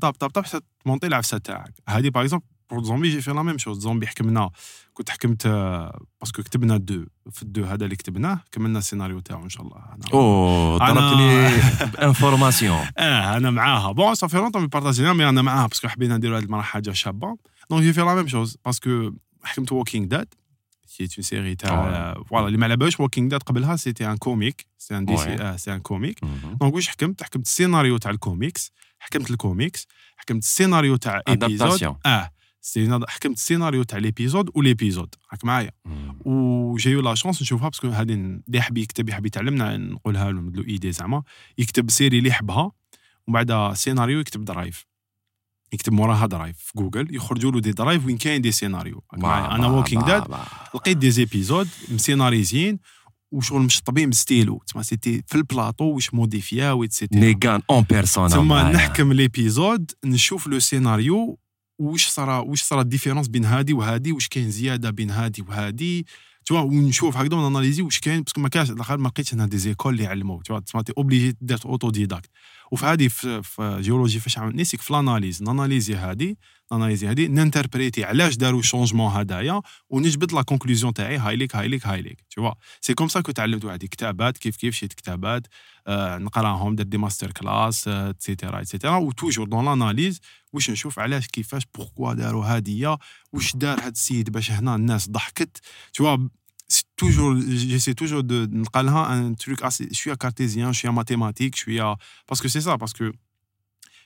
طاب طاب طاب حتى تمونطي العفسة تاعك. هادي par exemple pour Zombie j'ai fait la même chose Zombie حكمنا كنت حكمت آه، parce que كتبنا deux في ال deux هذا اللي كتبناه كملنا السيناريو تاعو إن شاء الله. أنا- أوه أنا- ضربتني ب information. آه أنا معاها. bon ça fait longtemps بارطاجينا mais أنا معاها parce que حبينا نديرو هاد المره حاجة شابة. donc j'ai fait la même chose parce que حكمت Walking Dead c'est une série تاع voilà اللي ما على بالش Walking Dead قبلها c'était un comic c'est un DC. آه c'est un comic donc واش حكمت حكمت السيناريو تاع الكوميكس حكمت الكوميكس حكمت السيناريو تاع épisode. آه. c'est حكمت السيناريو تاع l'épisode و l'épisode راك معايا. و j'ai la chance نشوفها parce que هذه اللي يحب يكتب يحب يتعلمنا نقولها له ندلو idée زعما. يكتب série اللي يحبها ومن بعد سيناريو يكتب Drive يكتب موراها Drive في جوجل يخرجوا له des Drive وين كاين des scénarios معايا؟ أنا Walking Dead لقيت des épisodes مسيناريزين وشغل مشطبين بستيلو تسمى c'était في البلاطو واش موديفياو et cetera Negan un personnage تسمى نحكم l'épisode نشوف le scénario واش صرا واش صرا ال différence بين هادي وهادي؟ واش كاين زيادة بين هادي وهادي؟ توا ونشوف هكذا وناناليزي واش كاين parce que ما كانش الآخر ما لقيتش أنا des écoles اللي يعلموا tu vois تسمى t'es obligé دير autodidacte وفي هذه في, جيولوجي فاش عملني c'est que في l'analyse ناناليزي هذه ناناليزي هذه نانتربريتي علاش داروا changement هدايا ونجبد la conclusion تاعي هاي ليك هاي ليك هاي ليك. tu vois c'est comme ça que تعلمت واحد كتابات كيف كيف شيت كتابات آه نقراهم درت des master class et cetera et cetera و toujours dans l'analyse واش نشوف علاش كيفاش pourquoi داروا هادية واش دار هاد السيد باش هنا الناس ضحكت. tu vois toujours j'essaie toujours de نلقى un truc assez شوية cartésien شوية mathématique شوية باسكو سي سا باسكو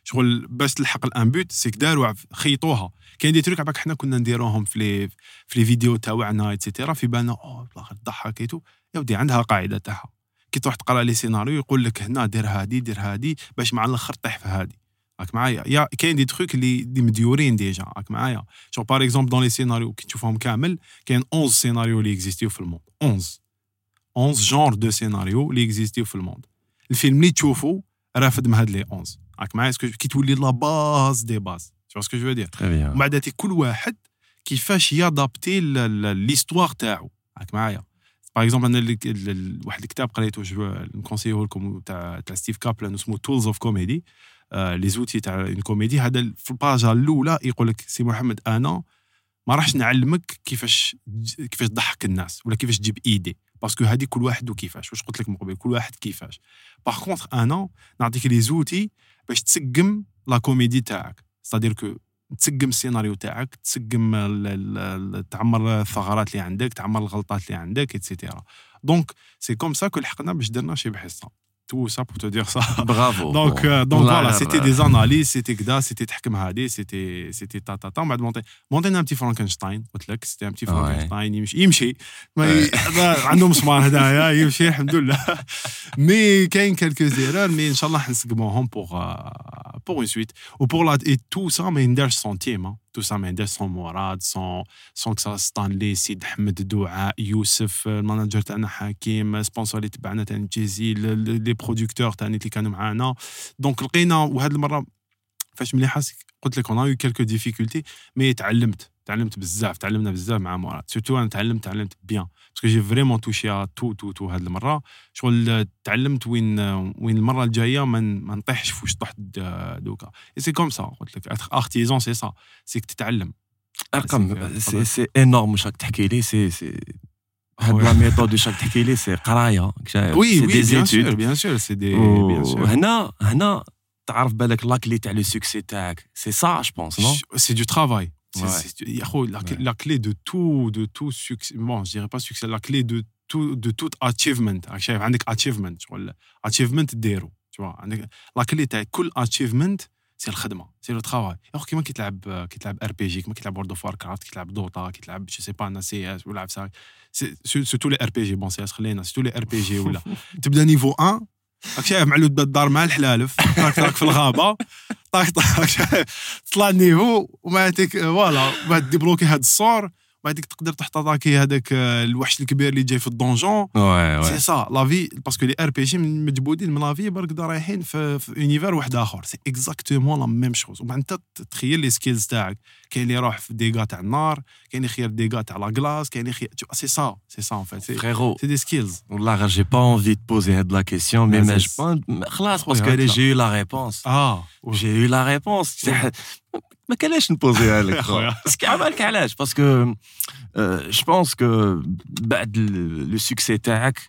شغل باش تلحق الان بوت سيك داروا خيطوها. كاين دي تروك عباك حنا كنا نديروهم في لي في لي فيديو تاعنا اتسيتيرا في بالنا أوه تضحك ايتو يا ودي عندها قاعدة تاعها. كي تروح تقرأ لي سيناريو يقول لك هنا دير هادي دير هادي باش مع الأخر طيح في هادي. راك معايا يا كاين دي تروك اللي اللي مديورين ديجا راك معايا شو باغ اكزومبل دون لي سيناريو كي تشوفهم كامل كاين 11 سيناريو اللي اكزيستيو في الموند 11 11 genres de scénario اللي اكزيستيو في ال monde الفيلم اللي تشوفو رافد من هاد les 11 راك معايا كي تولي la base des bases tout ce que je دير ومن بعد كل واحد كيفاش يادابتي l'histoire تاعو راك معايا par exemple أنا واحد الكتاب قريته نكونسيوه لكم تاع تاع Steve Kaplan اسمه Tools of Comedy les outils تاع une comédie هذا في ال page الأولى يقول لك سي محمد أنا ما راحش نعلمك كيفاش كيفاش تضحك الناس ولا كيفاش تجيب idée. parce que هذه كل واحد وكيفاش واش قلت لك من قبل؟ كل واحد كيفاش. par contre أنا نعطيك les outils باش تسقم la comédie تاعك. c'est-à-dire que تسقم السيناريو تاعك تسقم تعمر الثغرات اللي عندك تعمر الغلطات اللي عندك et cetera donc c'est comme ça que لحقنا باش درنا شي بحصه tout ça pour te dire ça. Bravo. donc, euh, donc voilà, c'était des analyses, c'était كذا, c'était تحكم هذه, c'était c'était ta ta ta. بعد monté monté un petit Frankenstein, قلت لك c'était un petit Frankenstein يمشي يمشي عنده مسمار هدايا يمشي الحمد لله. مي كاين quelques erreurs مي ان شاء الله حنسقموهم pour pour une suite ou pour la et tout ça ما يندرش سنتيم Ça ما يندرش سون مراد سون سون كسا ستانلي سيد حمد دعاء يوسف المانجر تاعنا حكيم سبونسور اللي تبعنا تاع جيزي لي برودكتور تاعنا اللي كانوا معانا دونك لقينا وهاد المره فاش ملي حاسك قلت لك on a eu quelques difficultés mais تعلمت. تعلمت بزاف تعلمنا بزاف مع مراد surtout أنا تعلمت تعلمت bien. parce que j'ai vraiment touché à tout tout tout هاد المرة. شغل تعلمت وين وين المرة الجاية ما ما نطيحش في واش طحت دوكا. c'est comme ça قلت لك. artisan c'est ça c'est que تتعلم. ارقم c'est c'est énorme واش راك تحكي لي. c'est c'est هاد la méthode واش راك تحكي لي c'est قراية. oui oui bien sûr bien sûr c'est des bien sûr هنا هنا تعرف بالك la clé تاع le succès تاعك. c'est ça je pense non c'est du travail la, clé de tout, de tout succès, bon, je dirais pas succès, la clé de tout, de tout achievement, شايف عندك achievement شغل achievement ديرو tu vois عندك la clé تاع كل achievement c'est الخدمه c'est le travail ياخو كيما كي تلعب كي تلعب RPG كيما كي تلعب World of Warcraft كي تلعب Dota كي تلعب je sais pas أنا CS ولا ça surtout les RPG bon CS خلينا surtout les RPG ولا تبدا niveau 1 راك شايف معلود الدار مع الحلالف. راك راك في الغابة. طاك طاك طلع ال niveau وبعدك voilà بعد débloqué هاد ال sort. بعدك تقدر تحط attaquer هذاك الوحش الكبير اللي جاي في ال donjon. c'est ça la vie parce que les RPG مجبودين من la vie برك رايحين في, في univers واحد آخر. c'est exactement la même chose وبعد انت تخيل les skills تاعك. كاين اللي يروح في dégâts تاع النار كاين يخير dégâts تاع la glace كاين يخير c'est ça c'est ça en fait frérot c'est des skills والله غير j'ai pas envie de poser هاد la question mais ما خلاص parce que j'ai eu la réponse آه j'ai eu la réponse ما كانش نبوزيها لك parce que عبالك علاش parce que je pense que بعد le succès تاعك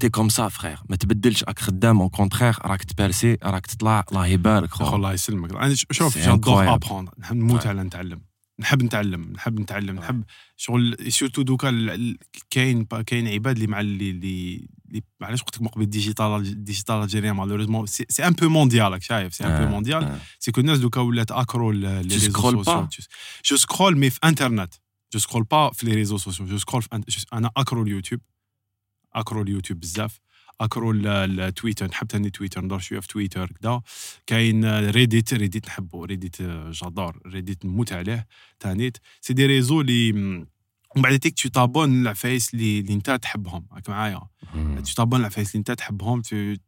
t'es comme ça frère ما تبدلش راك خدام au contraire راك تبارسي راك تطلع الله يبارك خو الله يسلمك أنا شوف j'adore apprendre نحب نموت على نتعلم نحب نتعلم نحب نتعلم نحب شغل surtout دوكا كاين كاين عباد اللي مع اللي اللي معليش قلت لك من قبل ال digital ال digital Algeria malheureusement c'est un peu mondial شايف c'est un peu mondial c'est que الناس دوكا ولات accro les réseaux sociaux je scrolle mais في انترنت je scrolle pas في les réseaux sociaux je scrolle أنا accro اليوتيوب accro اليوتيوب بزاف. accro التويتر نحب ثاني تويتر ندور شوية في تويتر كذا كاين Reddit Reddit نحبو Reddit j'adore Reddit نموت عليه تانيت c'est des réseaux اللي ومن بعد تيك tu t'abonnes العفايس اللي اللي انت تحبهم. راك معايا. tu t'abonnes العفايس اللي انت تحبهم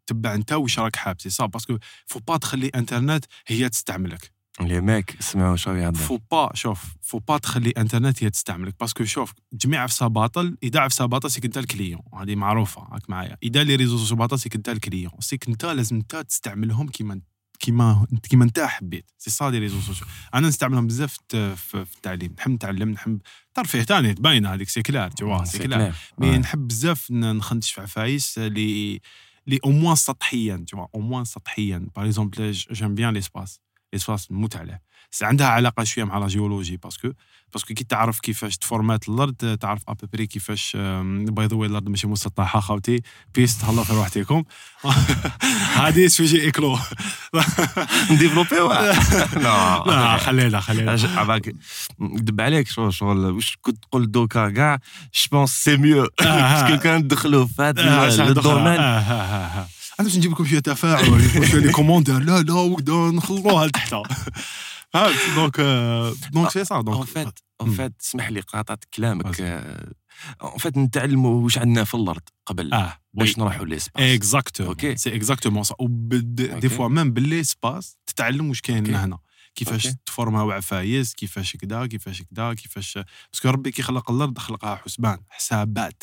تتبع انت واش راك حاب c'est ça parce que faut pas تخلي انترنت هي تستعملك. اللي ماك سمعوا شو يهضر. faut با شوف فو با تخلي انترنت هي تستعملك parce que شوف جميع عفسة باطل إذا عفسة باطل c'est que انت ال client هذه معروفة راك معايا. إذا les réseaux sociaux باطل c'est que انت ال client c'est que انت لازم انت تستعملهم كيما كيما كيما انت حبيت. c'est ça les réseaux sociaux أنا نستعملهم بزاف في في التعليم. نحب نتعلم نحب ترفيه ثاني باينه هذيك c'est clair tout c'est clair. mais نحب بزاف نخندش في عفايس اللي اللي au moins سطحيا tout au moins سطحيا par exemple j'aime bien l'espace l'espace نموت عليه عندها علاقة شوية مع la géologie parce que parce que كي تعرف كيفاش تفورمات الأرض تعرف à peu près كيفاش بلي هاد الأرض ماشي مسطحه خاوتي peace تهلا في روحتكم هذه sujet ايكلو نديفلوبيو لا لا خلينا خلينا ندب عليك شغل شغل واش كنت تقول دوكا كاع؟ je pense c'est mieux parce que كان ندخلوا في هذا ال domaine أنا باش نجيب لكم شوية تفاعل شوية les commentaires لا لا وكذا نخلوها لتحت فهمت؟ donc donc c'est ça donc en fait en fait اسمح لي قاطعت كلامك. en fait نتعلموا واش عندنا في الأرض قبل. آه باش نروحوا l'espace exactement OK c'est exactement ça des fois même ب l'espace تتعلم واش كاين هنا. كيفاش تفورما عفايس كيفاش كذا كيفاش كذا كيفاش. parce que ربي كي خلق الأرض خلقها حسبان حسابات.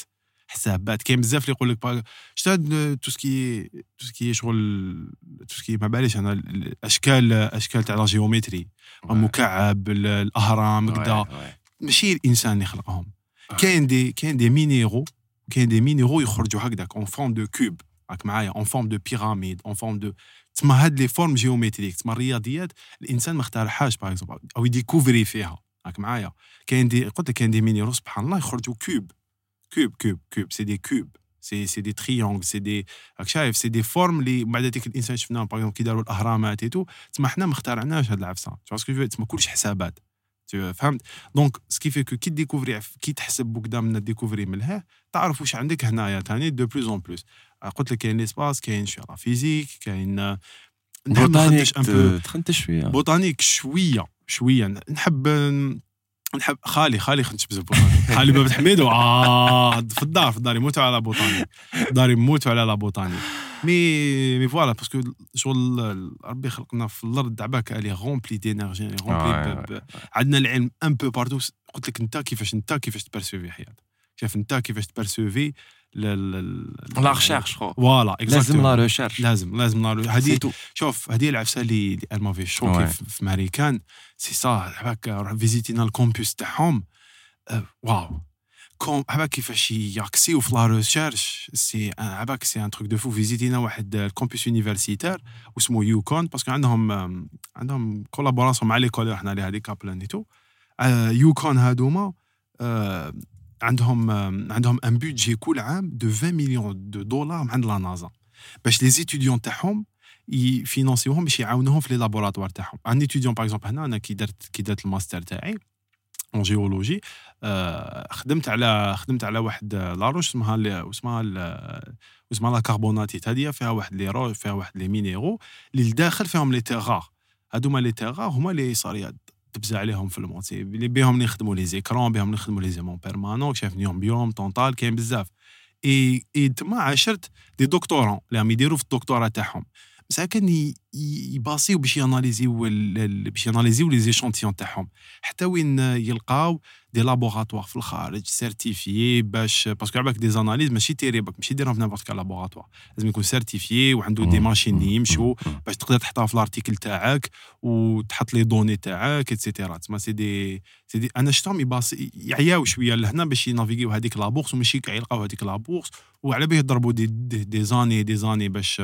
حسابات كاين بزاف اللي يقول لك شتا tout ce qui tout ce qui شغل tout ce qui ما باليش أنا الأشكال أشكال تاع la géométrie المكعب الأهرام كدا. ماشي الإنسان اللي خلقهم. كاين des كاين des minéraux كاين des minéraux يخرجوا هكذاك en forme de cube راك معايا en forme de pyramide en forme de تسمى هاد les formes géométriques تسمى الرياضيات. الإنسان ما اخترعهاش par exemple هو يديكوفري فيها. راك معايا. كاين des قلت لك كاين des minéraux سبحان الله يخرجوا cube cube cube cube c'est des cubes c'est c'est des triangles c'est des راك شايف c'est des formes اللي بعد ديك الانسان شفناهم par كي داروا الاهرامات et tout تسمى حنا ما اخترعناش هاد العفسه باسكو تسمى كلش حسابات فهمت دونك سكي في كو كي ديكوفري كي تحسب بوكدا من ديكوفري من لها تعرف واش عندك هنايا ثاني دو بلوس اون بلوس قلت لك كاين ليسباس كاين شوية لا فيزيك كاين بوتانيك تخنت شوية بوتانيك شوية شوية نحب نحب خالي خالي خنت بوطاني خالي بابا حميد في الدار في الدار يموتوا على بوطاني الدار يموتوا على لا بوطاني مي مي فوالا باسكو شغل ربي خلقنا في الأرض عباك الي غومبلي دينيرجي غومبلي عندنا العلم ان بو بارتو قلت لك أنت كيفاش أنت كيفاش تبرسيفي حياتك؟ شايف أنت كيفاش تبرسيفي لا ريشيرش فوالا لازم لا ريشيرش لازم لازم لا هذه شوف هذه العفسه اللي مافي شوكي في ماريكان. سي سا روح فيزيتينا الكومبوس تاعهم. واو. comme هباك كيفاش ي accéder يو في la recherche c'est هباك c'est un truc de fou visitينا واحد ال campus universitaire واسمه يوكون parce que عندهم عندهم collaboration مع l'école اللي رحنا كابلان ايتو يوكون هادوما عندهم عندهم un budget كل عام de 20 مليون de dollars عند la NASA باش les étudiants تاعهم يfinanceيوهم باش يعاونوهم في les laboratoires تاعهم. un étudiant par exemple هنا أنا كي درت كي درت الماستر تاعي اون جيولوجي خدمت على خدمت على واحد لاروش اسمها اسمها اسمها لا كربوناتيت هذه فيها واحد لي روش فيها واحد لي مينيرو اللي لداخل فيهم لي تيغار هادوما لي تيغار هما لي صار تبزع عليهم في الموت. اللي بهم نخدموا لي زيكرون بهم نخدموا لي زيمون بيرمانون شايف يوم بيوم طونطال كاين بزاف. اي إي تما عاشرت دي دكتورون اللي عم يديروا في الدكتوراه تاعهم. مساكن يباصيو باش ياناليزيو باش ياناليزيو لي زيشونتيون تاعهم. حتى وين يلقاو دي لابوغاتوار في الخارج سيرتيفيي باش باسكو عباك دي زاناليز ماشي تيريبك ماشي ديرهم في نيمبورت كال لابوغاتوار. لازم يكون سيرتيفيي وعنده دي ماشين يمشوا باش تقدر تحطها في الارتيكل تاعك وتحط لي دوني تاعك اتسيتيرا تسمى سي دي سي دي أنا شفتهم يباصي يعياو شوية لهنا باش ينافيغيو هذيك لابورس وماشي يلقاو هذيك لابورس وعلى بيه يضربوا دي, دي زاني دي زاني باش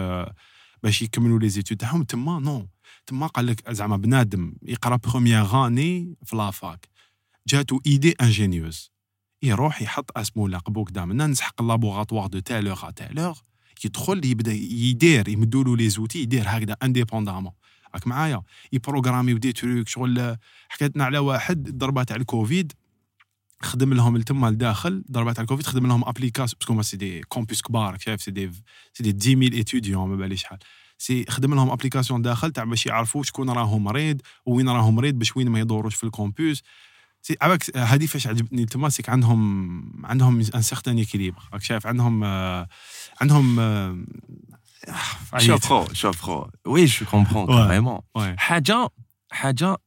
باش يكملوا لي زيتود تاعهم. تما نو تما قال لك زعما بنادم يقرا بروميير اني في لافاك جاتو ايدي انجينيوز يروح يحط اسمو لقبوك دامنا نسحق اللابوغاتوار دو تالور ا تالور يدخل يبدا يدير يمدوا له لي زوتي يدير هكذا انديبوندامون راك معايا؟ يبروغراميو دي تروك شغل حكيتنا على واحد ضربه تاع الكوفيد. خدم لهم لتما لداخل ضربات على الكوفيد خدم لهم ابليكاسيون باسكو هما سي دي كومبوس كبار شايف سي دي سي دي 10000 ايتوديون ما باليش شحال سي خدم لهم ابليكاسيون داخل تاع باش يعرفوا شكون راهو مريض وين راهو مريض باش وين ما يدوروش في الكومبوس سي عباك هذه فاش عجبتني تما سيك عندهم عندهم ان سيغتان ايكيليبر راك شايف عندهم آه، عندهم آه، شوف خو شوف خو وي جو كومبرون فريمون وي. حاجة حاجة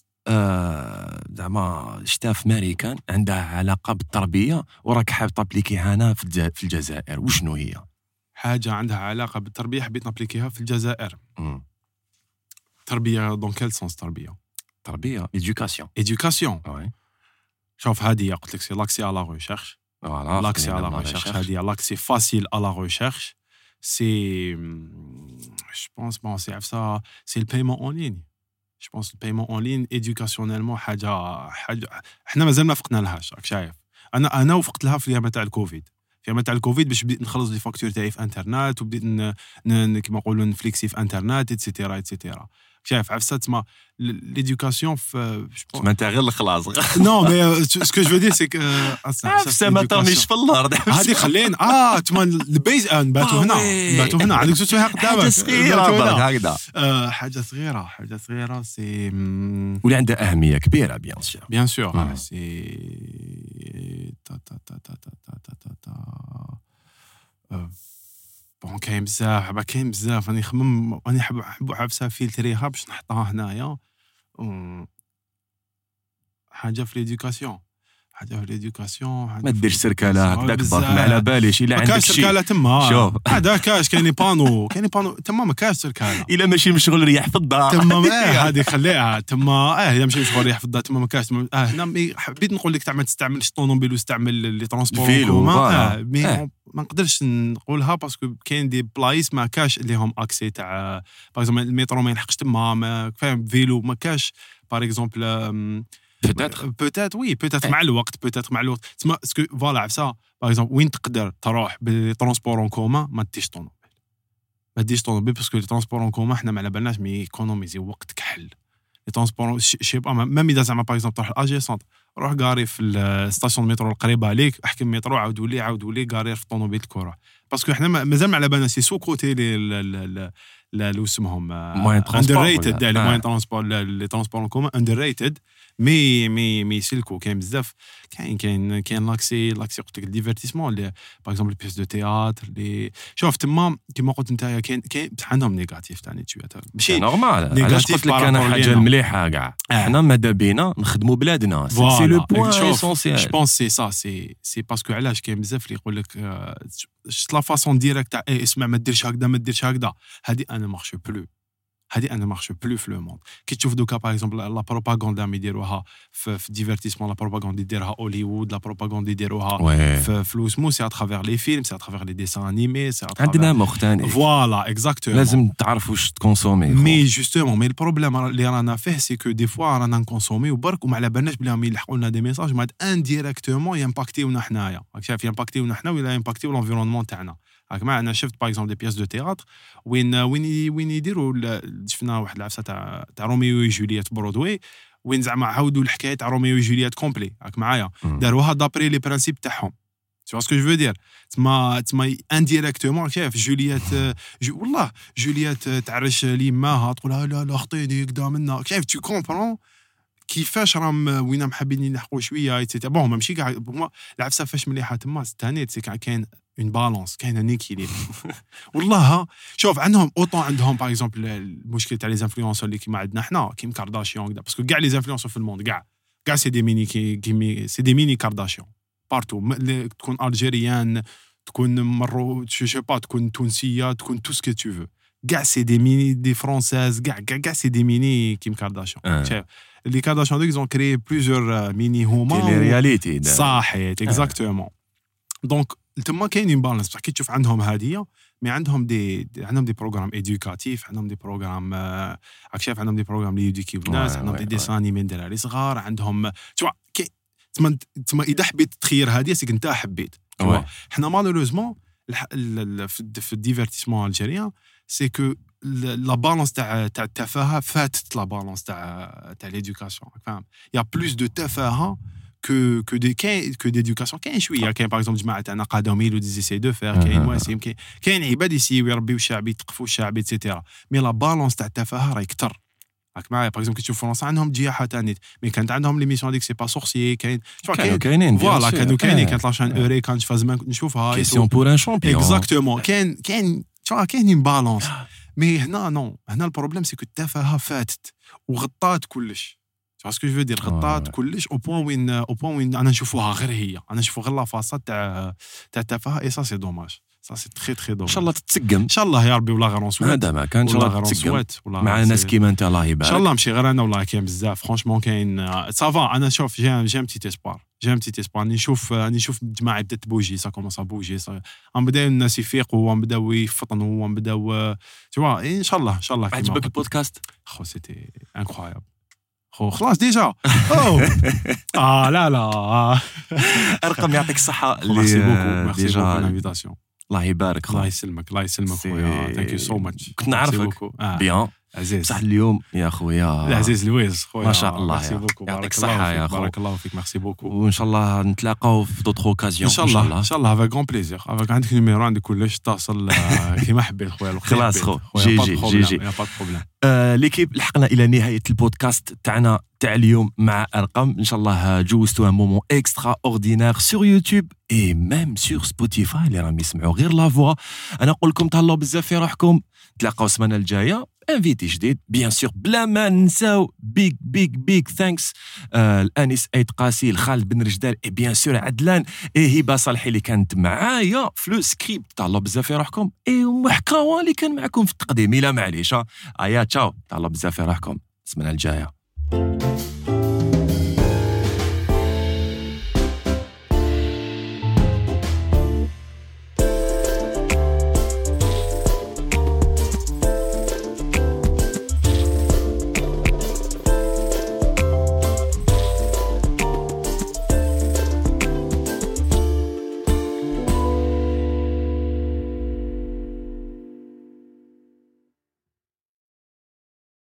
زعما شتا في ماريكان عندها علاقة بالتربية وراك حاب تابليكيها هنا في الج- في الجزائر. وشنو هي؟ حاجة عندها علاقة بالتربية حبيت نappliquيها في الجزائر. تربية dans quel sens تربية؟ تربية éducation éducation شوف هذه قلت لك c'est l'accès à la recherche voilà l'accès à la recherche, c'est-à-dire l'accès facile à la recherche, c'est, hum, je pense, bon, c'est ça, pense le paiement en ligne, éducationnellement, حاجة حاجة إحنا مازال ما فقنا لهاش راك شايف. أنا أنا وفقت لها في الأيام تاع الكوفيد. في الأيام تاع الكوفيد باش بديت نخلص لي فاكتور تاعي في إنترنت وبديت كيما نقولوا نفليكسي في إنترنت ايتترا ايتترا شايف عرفت تسمى ليديوكاسيون في je pense- ما انت غير الخلاص c'est que. euh, ah, ça- ça, c'est ما. ترميش في الأرض هذه خلينا آه تما البيز نباتوا آه، هنا وي. نباتوا هنا عندك زوج سوايع قدامك حاجة صغيره. هكذا حاجة صغيره حاجة صغيره سي واللي عندها اهميه كبيره بيان سور بيان سور. سي تا تا تا تا تا تا تا تا بون كاين بزاف عبا كاين بزاف راني نخمم راني حاب حاب عفسه فيلتريها باش نحطها هنايا. حاجة في ليديوكاسيون. ليديوكاسيون حاجة ما ديرش سركاله. هكذاك. برك ما على باليش الا ما عندك كاش شي سركاله تما شوف. هذا كاش كاين بانو كاين بانو تما ما كاش سركاله إلا ماشي مشغول ريح في الدار تما آه هذه خليها تما آه اذا مشي مشغول يريح في الدار تما ما كاش آه هنا حبيت نقول لك تاع ما تستعملش الطوموبيل واستعمل لي ترونسبور الفيلو،. آه مي آه. ما نقدرش نقولها باسكو كاين دي بلايص ما كاش اللي هم اكسي تاع باغ اكزومبل الميترو ما يلحقش تما ما فاهم فيلو ما كاش باغ اكزومبل بوتيتر بوتيت وي بوتيت إيه. مع الوقت بوتيت مع الوقت. تسمى اسكو فوالا عفسا باغ اكزومبل وين تقدر تروح بالترونسبور اون كومان ما ديش طوموبيل ما ديش طوموبيل باسكو لي ترونسبور اون كومان حنا ما على بالناش مي ايكونوميزي وقت كحل لي ترونسبور شي با ميم إذا زعما باغ اكزومبل تروح الاجي سونتر روح قاري في الستاسيون المترو القريبة عليك احكي المترو عاودوا لي عاودوا لي قاري في الطوموبيل كوروح باسكو حنا ما- مازال ما على بالنا سي سو كوتي لي اللي اسمهم اندر ريتد؟ لي. موان ترونسبور لي ترونسبور اون كومان اندر ريتد مي مي مي يسلكوا كاين بزاف. كاين كاين كاين لاكسي لاكسي قلت لك الديفيرتيسمون باغ اكزومبل بيس دو تياتر لي شوف تما كيما قلت انت كاين كاين بصح عندهم نيجاتيف تاع شوية. ماشي نورمال علاش قلت لك أنا حاجة. المليحه كاع آه. حنا ماذا بينا؟ نخدموا بلادنا. سي. لو بوان اسونسيال جو Bon c'est ça c'est c'est parce que علاش كاين بزاف اللي يقول لك شفت la façon directe تاع اسمع ما ديرش هكذا ما ديرش هكذا. هذه أنا marche plus هذه أنا marche plus في le monde كي تشوف donc par exemple la propagande اللي يديروها في, في ال divertissement la propagande يديرها هوليوود la propagande يديروها في في لوسمو c'est à travers les films c'est à travers les dessins animés c'est عندنا مختلف voilà exactement لازم تعرف واش ت consommer mais justement mais ال problème اللي رانا فيه c'est que des fois رانا ن consommer يو برك وما على بالناش بلي راهم يلحقوا لنا des messages مع indirectement ي impacter يونا حنايا. راك شايف يمباكتيونا حنا ولا يمباكتيو لونفيرونمون تاعنا. راك معنا أنا شفت par exemple des pièces de théâtre وين وين وين يديروا شفنا واحد العفسة تاع تاع روميو و جولييت برودوي وين زعما عاودوا الحكاية تاع روميو و جولييت complet راك معايا. داروها d'après les principes تاعهم. Tu vois ce que je veux dire تما تما indirectement شايف جولييت جو والله جولييت تعرش ليماها تقول لا لا خطيني كدا منا. شايف tu comprends كيفاش راهم وين راهم حابين يلحقوا شوية et cetera bon ماشي كاع العفسة فاش مليحة تما ستانيت سي كاين اون بالونس كاين ان ايكيليبر والله ها شوف عندهم اوطون عندهم باغ اكزومبل المشكل تاع لي زانفلونسور اللي كيما عندنا حنا كيم كارداشيون كدا باسكو كاع لي زانفلونسور في الموند كاع. كاع سي دي ميني كي كيمي سي دي ميني كارداشيون بارتو م- اللي تكون الجيريان تكون مرو جو سي با تكون تونسيه تكون تو سكو تو فو كاع سي دي ميني دي فرونساز كاع كاع كاع سي دي ميني كيم كارداشيون آه. شايف؟ اللي كارداشيون دوك زون كري بليزيور ميني هما كاين رياليتي دا. صحيت اكزاكتومون دونك تما كاينين بالانس بصح كي تشوف عندهم هادية مي عندهم دي عندهم دي بروغرام ايديوكاتيف عندهم دي بروغرام آه، راك شايف عندهم دي بروغرام اللي يديكيو الناس عندهم دي ouais. ديسان انيمي دراري صغار عندهم كي تما تما إذا حبيت تخير هادية سيك انت حبيت. حنا مالوروزمون في الد- في الديفيرتيسمون الجيريان سي كو لا بالونس تاع تاع التفاهة فاتت لا بالونس تاع تاع ليديوكاسيون فاهم يا بلوس دو تفاهة que que des كاين que d'éducation كاين شوية كاين باغ اكزومبل جماعة تاعنا قادمين دي زيسي دو فير كاين أها. مواسم كاين كاين عباد يسيو يربيو الشعب يثقفوا الشعب ايتترا مي لا بالونس تاع التفاهه راهي كثر راك معايا باغ اكزومبل كي تشوف فرنسا عندهم جياحه تاع نيت مي كانت عندهم ليميسيون هذيك سي با سورسيي كاين شوف كانوا كاين كاينين فوالا كانوا كاينين آه. كانت لاشين اوري كان شفا زمان نشوفها كيسيون بور ان شامبيون اكزاكتومون كاين كاين شو كاين بالونس mais هنا nous هنا ال problème c'est que التفاهه فاتت وغطات كلش شو ce que je veux dire غطات. كلش au point وين au point وين أنا نشوفوها غير هي. أنا نشوفو غير la façade تاع تاع التفاهة. et ça c'est dommage ça c'est très très un dommage شاء الله تتسقم. ان شاء الله يا ربي ولا غير نسوات هذا ما كان. ان شاء الله غير تتسقم. مع ناس كيما أنت الله ان يبارك. شاء الله ماشي غير أنا والله كاين بزاف. franchement كاين ça va أنا شوف j'ai un petit espoir j'ai un petit espoir راني نشوف نشوف الجماعة بدات ت bouger ça commence bouger عم بداو الناس يفيقوا وعم بداو يفطنوا وعم بداو توا ان شاء الله ان شاء الله عجبك. البودكاست؟ خو c'était incroyable خلاص déjà. أوه. آه لا لا. ارقم يعطيك الصحة. merci beaucoup. اللي merci beaucoup déjà الله يبارك الله يسلمك الله يسلمك خويا. thank you so much كنت نعرفك. bien عزيز. صح اليوم يا خويا العزيز لويز خويا. ما شاء الله merci beaucoup يعطيك الصحة يا فيك خو. بارك الله فيك merci beaucoup. وإن شاء الله نتلاقاو في d'autres occasions إن شاء الله ان شاء الله افيك غون بليزير افيك عندك نيميرو عندك كلش اتصل آه، كيما حبيت خويا خلاص. خو. خويا، جي جي، جي جي. بروبليم آه ليكيب لحقنا إلى نهاية البودكاست تاعنا تاع اليوم مع أرقام. إن شاء الله جوزتوا ان مومون اكسترا اوردينير سور يوتيوب اي ميم سور سبوتيفاي اللي راهم يسمعوا غير لا فوا أنا نقول لكم تهلاو بزاف في روحكم. تلاقاو السمانة الجاية. انفيتي جديد بيان سور بلا ما ننساو بيك بيك بيك ثانكس آه الانس ايت قاسي الخالد بن رجدال اي بيان سور عدلان اي هبه صالحي اللي كانت معايا في le script تهلاو بزاف في روحكم اي محكاوة اللي كان معكم في التقديم. الا معليش. ايا تشاو تهلاو بزاف في روحكم السمانة الجاية.